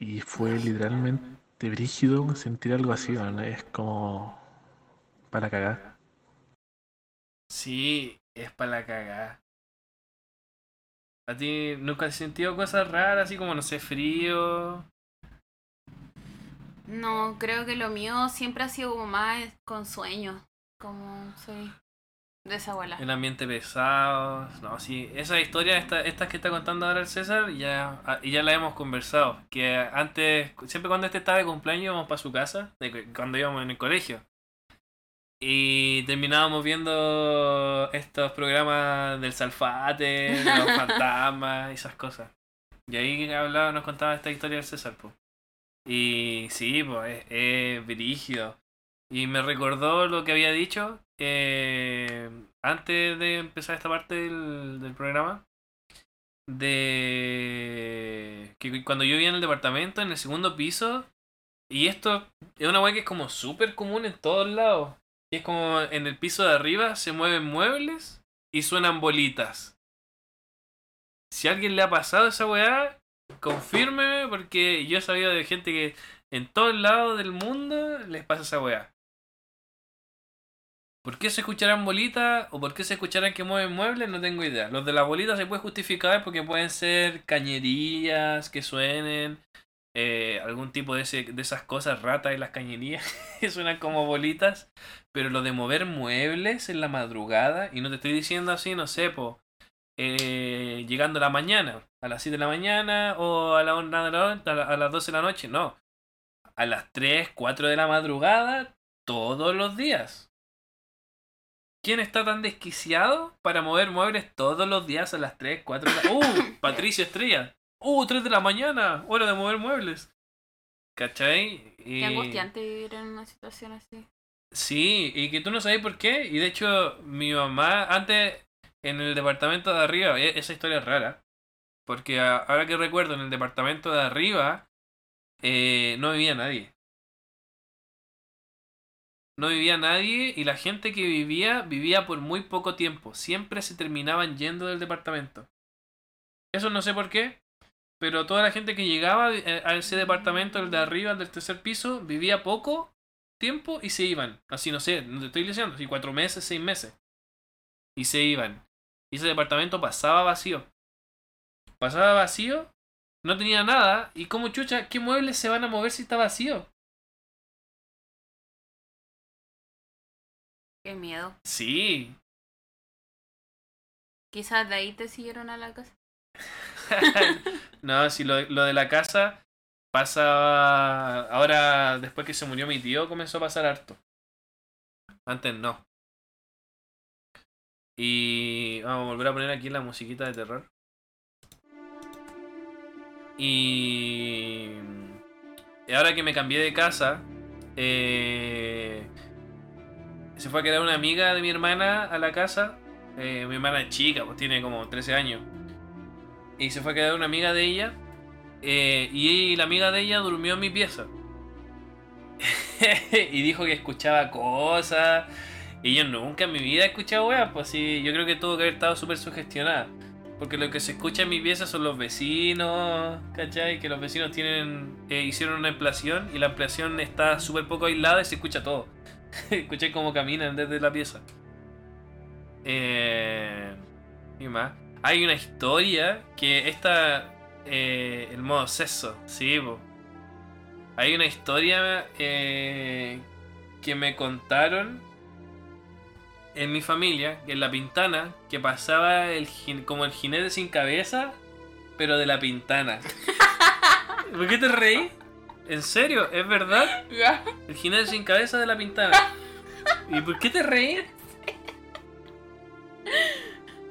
Y fue literalmente brígido sentir algo así, ¿no? es como para cagar. Sí, es para la cagada. ¿A ti nunca has sentido cosas raras, así como, no sé, frío? No, creo que lo mío siempre ha sido como más con sueños. Como soy de esa abuela. El ambiente pesado. No, sí, esa historia, esta, estas que está contando ahora el César, ya, ah, ya la hemos conversado. Que antes, siempre cuando este estaba de cumpleaños íbamos para su casa, de cuando íbamos en el colegio. Y terminábamos viendo estos programas del Salfate, de los fantasmas, esas cosas. Y ahí hablaba, nos contaba esta historia del César, pues. Y sí, pues, es, es brígido. Y me recordó lo que había dicho eh, antes de empezar esta parte del, del programa. de que cuando yo vivía en el departamento, en el segundo piso, y esto es una weá que es como súper común en todos lados. Y es como en el piso de arriba se mueven muebles y suenan bolitas. Si a alguien le ha pasado esa weá, confírmeme porque yo he sabido de gente que en todos lados del mundo les pasa esa weá. ¿Por qué se escucharán bolitas o por qué se escucharán que mueven muebles? No tengo idea. Los de las bolitas se puede justificar porque pueden ser cañerías que suenen, eh, algún tipo de, ese- de esas cosas ratas en las cañerías que suenan como bolitas. Pero lo de mover muebles en la madrugada, y no te estoy diciendo así, no sé, po, eh, llegando a la mañana, a las 7 de la mañana o a la a la- a las 12 de la noche, no. A las 3, 4 de la madrugada, todos los días. ¿Quién está tan desquiciado para mover muebles todos los días a las 3, 4 de la ¡Uh! Patricio Estrella. ¡Uh! 3 de la mañana. Hora de mover muebles. ¿Cachai? Y- Qué angustiante vivir en una situación así. Sí, y que tú no sabes por qué. Y de hecho, mi mamá, antes, en el departamento de arriba, e- esa historia es rara. Porque a- ahora que recuerdo, en el departamento de arriba, eh, no vivía nadie. No vivía nadie y la gente que vivía, vivía por muy poco tiempo. Siempre se terminaban yendo del departamento. Eso no sé por qué, pero toda la gente que llegaba eh, a ese departamento, el de arriba, el del tercer piso, vivía poco tiempo y se iban. Así, no sé, no te estoy diciendo, así cuatro meses, seis meses. Y se iban. Y ese departamento pasaba vacío. Pasaba vacío, no tenía nada. ¿Y como chucha, qué muebles se van a mover si está vacío? Qué miedo. Sí. Quizás de ahí te siguieron a la casa. no, si lo, lo de la casa pasa. Ahora, después que se murió mi tío, comenzó a pasar harto. Antes no. Y vamos a volver a poner aquí la musiquita de terror. Y. ahora que me cambié de casa, eh, se fue a quedar una amiga de mi hermana a la casa. Eh, mi hermana es chica, pues tiene como 13 años. Y se fue a quedar una amiga de ella. eh, y la amiga de ella durmió en mi pieza. y dijo que escuchaba cosas. Y yo nunca en mi vida he escuchado weas. Pues sí, yo creo que tuvo que haber estado súper sugestionada. Porque lo que se escucha en mi pieza son los vecinos, ¿cachai? Que los vecinos tienen eh, hicieron una ampliación y la ampliación está súper poco aislada y se escucha todo. Escuché cómo caminan desde la pieza. Eh, y más. Hay una historia que esta. eh, el modo sexo, sí. Hay una historia eh, que me contaron en mi familia, en la pintana, que pasaba el, como el jinete sin cabeza, pero de la pintana. ¿Por qué te reí? ¿En serio? ¿Es verdad? El jinete sin cabeza de la pintana. ¿Y por qué te reí?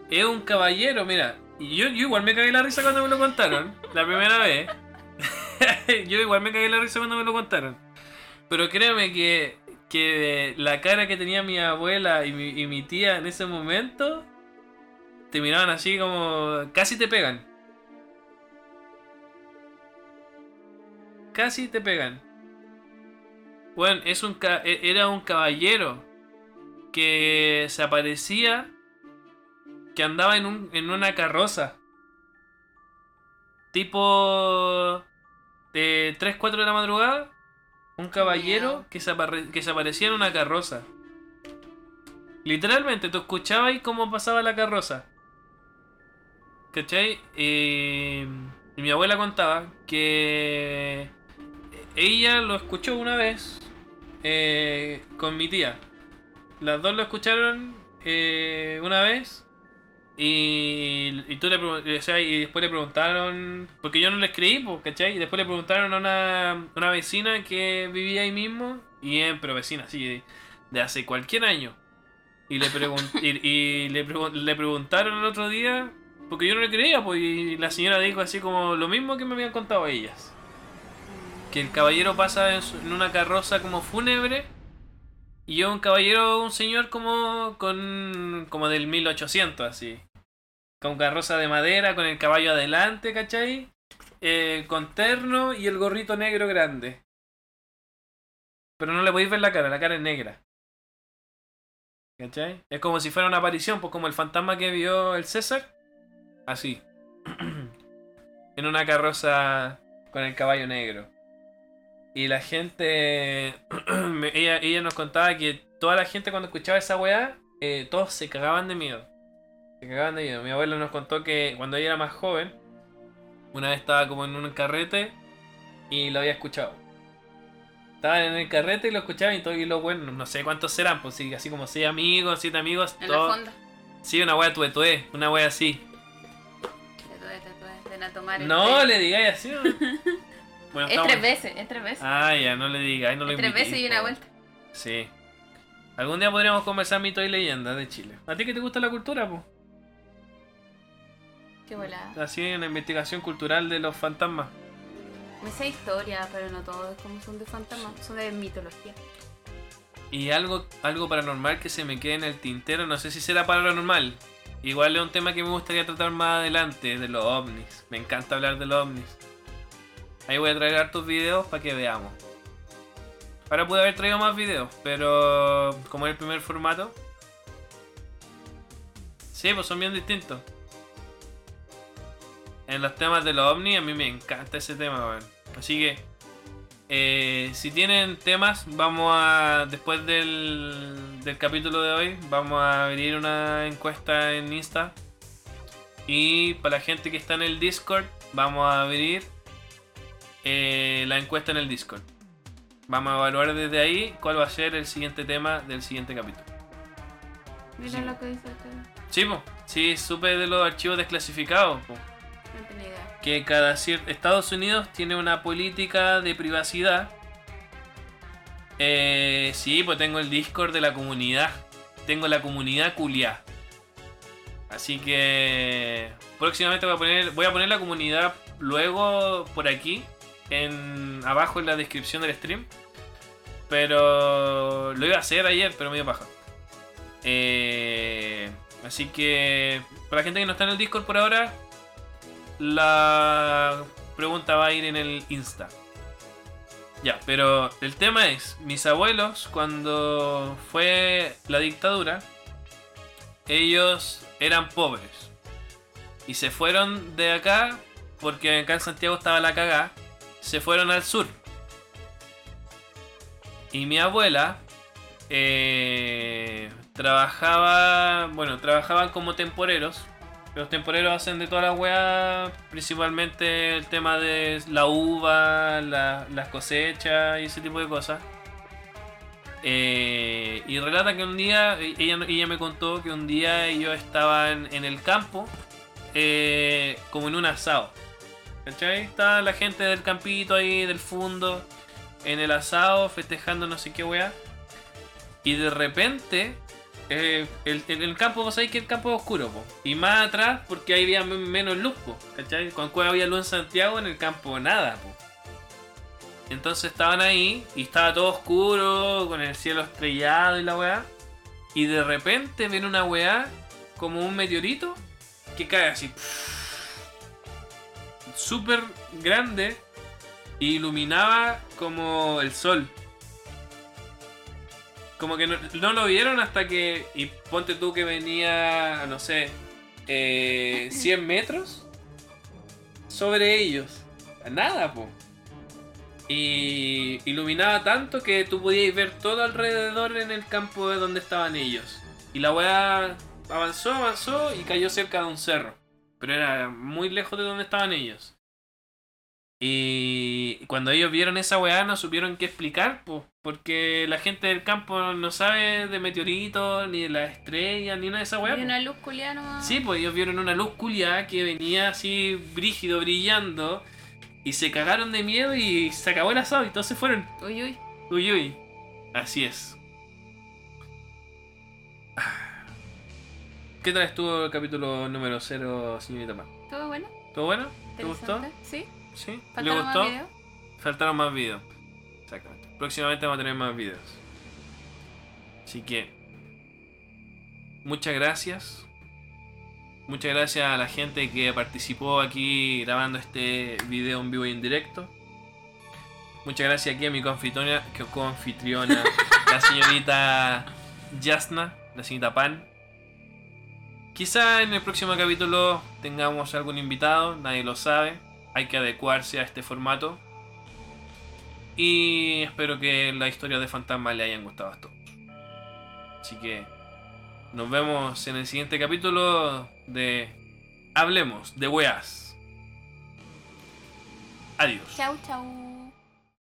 Es un caballero, mira. Yo, yo igual me cagué la risa cuando me lo contaron. La primera vez. yo igual me cagué la risa cuando me lo contaron. Pero créeme que, que la cara que tenía mi abuela y mi, y mi tía en ese momento te miraban así como. casi te pegan. Casi te pegan. Bueno, es un e- era un caballero que se aparecía que andaba en, un, en una carroza. Tipo de 3, 4 de la madrugada. Un caballero que se, que se aparecía en una carroza. Literalmente, tú escuchabas ahí cómo pasaba la carroza. ¿Cachai? Eh, y mi abuela contaba que ella lo escuchó una vez eh, con mi tía. Las dos lo escucharon eh, una vez y, y tú le o sea, y después le preguntaron, porque yo no les creí, pues, ¿cachai? Y después le preguntaron a una, una vecina que vivía ahí mismo, y eh, pero vecina, así, de, de hace cualquier año. Y le, pregun- y, le, pregun- le preguntaron el otro día, porque yo no le creía, pues, y la señora dijo así como lo mismo que me habían contado ellas. Que el caballero pasa en, una carroza como fúnebre y un caballero, un señor como con como del 1800 así. Con carroza de madera, con el caballo adelante, ¿cachai? Eh, con terno y el gorrito negro grande. Pero no le podéis ver la cara, la cara es negra. ¿Cachai? Es como si fuera una aparición, pues como el fantasma que vio el César. Así. en una carroza con el caballo negro. Y la gente. ella nos contaba que toda la gente cuando escuchaba esa weá, eh, todos se cagaban de miedo. Se cagaban de miedo. Mi abuelo nos contó que cuando ella era más joven, una vez estaba como en un carrete y lo había escuchado. Estaban en el carrete y lo escuchaban y todo, y los buenos, no sé cuántos serán, pues sí, así como seis amigos, siete amigos, En la todos. fonda. Sí, una wea tuetué, una wea así. A tomar el No té. le digáis así. ¿no? Bueno, Es estamos- tres veces, es tres veces. Ah, ya, no le digáis, no lo es tres veces y una vuelta. Sí. Algún día podríamos conversar mitos y leyendas de Chile. ¿A ti que te gusta la cultura, pues? Qué volada. Así en la investigación cultural de los fantasmas. Me sé historia, pero no todos como son de fantasmas, son de mitología. Y algo, algo paranormal que se me quede en el tintero, no sé si será paranormal. Igual es un tema que me gustaría tratar más adelante, de los ovnis. Me encanta hablar de los ovnis. Ahí voy a traer hartos videos para que veamos. Ahora pude haber traído más videos, pero como es el primer formato. Sí, pues son bien distintos. En los temas de los ovnis a mí me encanta ese tema, weón. Así que eh, si tienen temas, vamos a. Después del, del capítulo de hoy, vamos a abrir una encuesta en Insta. Y para la gente que está en el Discord, vamos a abrir eh, la encuesta en el Discord. Vamos a evaluar desde ahí cuál va a ser el siguiente tema del siguiente capítulo. Mira lo que dice acá. Sí, po. sí, supe de los archivos desclasificados. po. Que cada cierto Estados Unidos tiene una política de privacidad. Eh, sí, pues tengo el Discord de la comunidad. Tengo la comunidad culia. Así que próximamente voy a poner voy a poner la comunidad luego por aquí en abajo en la descripción del stream. Pero lo iba a hacer ayer, pero me dio paja. Eh, así que para la gente que no está en el Discord por ahora, la pregunta va a ir en el Insta. Ya, pero el tema es, mis abuelos cuando fue la dictadura, ellos eran pobres. Y se fueron de acá, porque acá en Santiago estaba la cagá, se fueron al sur. Y mi abuela eh, trabajaba, bueno, trabajaban como temporeros. Los temporeros hacen de todas las weas, principalmente el tema de la uva, la- las cosechas y ese tipo de cosas. Eh, y relata que un día, ella, ella me contó que un día ellos estaban en el campo, eh, como en un asado. ¿Cachai? Está la gente del campito ahí, del fondo, en el asado, festejando no sé qué wea. Y de repente, eh, el, campo, vos sabéis que el campo es oscuro. Y más atrás, porque ahí había men- menos luz, po. ¿Cachai? Cuando había luz en Santiago, en el campo nada, po. Entonces estaban ahí y estaba todo oscuro, con el cielo estrellado y la weá. Y de repente ven una weá como un meteorito que cae así. Súper grande e iluminaba como el sol. Como que no, no lo vieron hasta que. Y ponte tú que venía, no sé, eh, 100 metros sobre ellos. Nada, po. Y iluminaba tanto que tú podías ver todo alrededor en el campo de donde estaban ellos. Y la weá avanzó, avanzó y cayó cerca de un cerro. Pero era muy lejos de donde estaban ellos. Y cuando ellos vieron esa weá no supieron qué explicar, po, porque la gente del campo no sabe de meteoritos, ni de las estrellas, ni nada de esa weá. Y una luz culiana. Sí, pues ellos vieron una luz culiada que venía así brígido, brillando. Y se cagaron de miedo y se acabó el asado y todos se fueron. Uy, uy. Uy, uy. Así es. ¿Qué tal estuvo el capítulo número 0, señorita Mar? ¿Todo bueno? ¿Todo bueno? ¿Te gustó? ¿Sí? ¿Sí? ¿Le ¿Faltaron más gustó? videos? Faltaron más videos. Exactamente. Próximamente vamos a tener más videos. Así que. Muchas gracias. Muchas gracias a la gente que participó aquí grabando este video en vivo y en directo. Muchas gracias aquí a mi confitriona, que confitriona la señorita Yasna, la señorita Pan. Quizá en el próximo capítulo tengamos algún invitado, nadie lo sabe. Hay que adecuarse a este formato. Y espero que la historia de Fantasma le hayan gustado a todos. Así que nos vemos en el siguiente capítulo de Hablemos de Weas. Adiós. Chau, chau.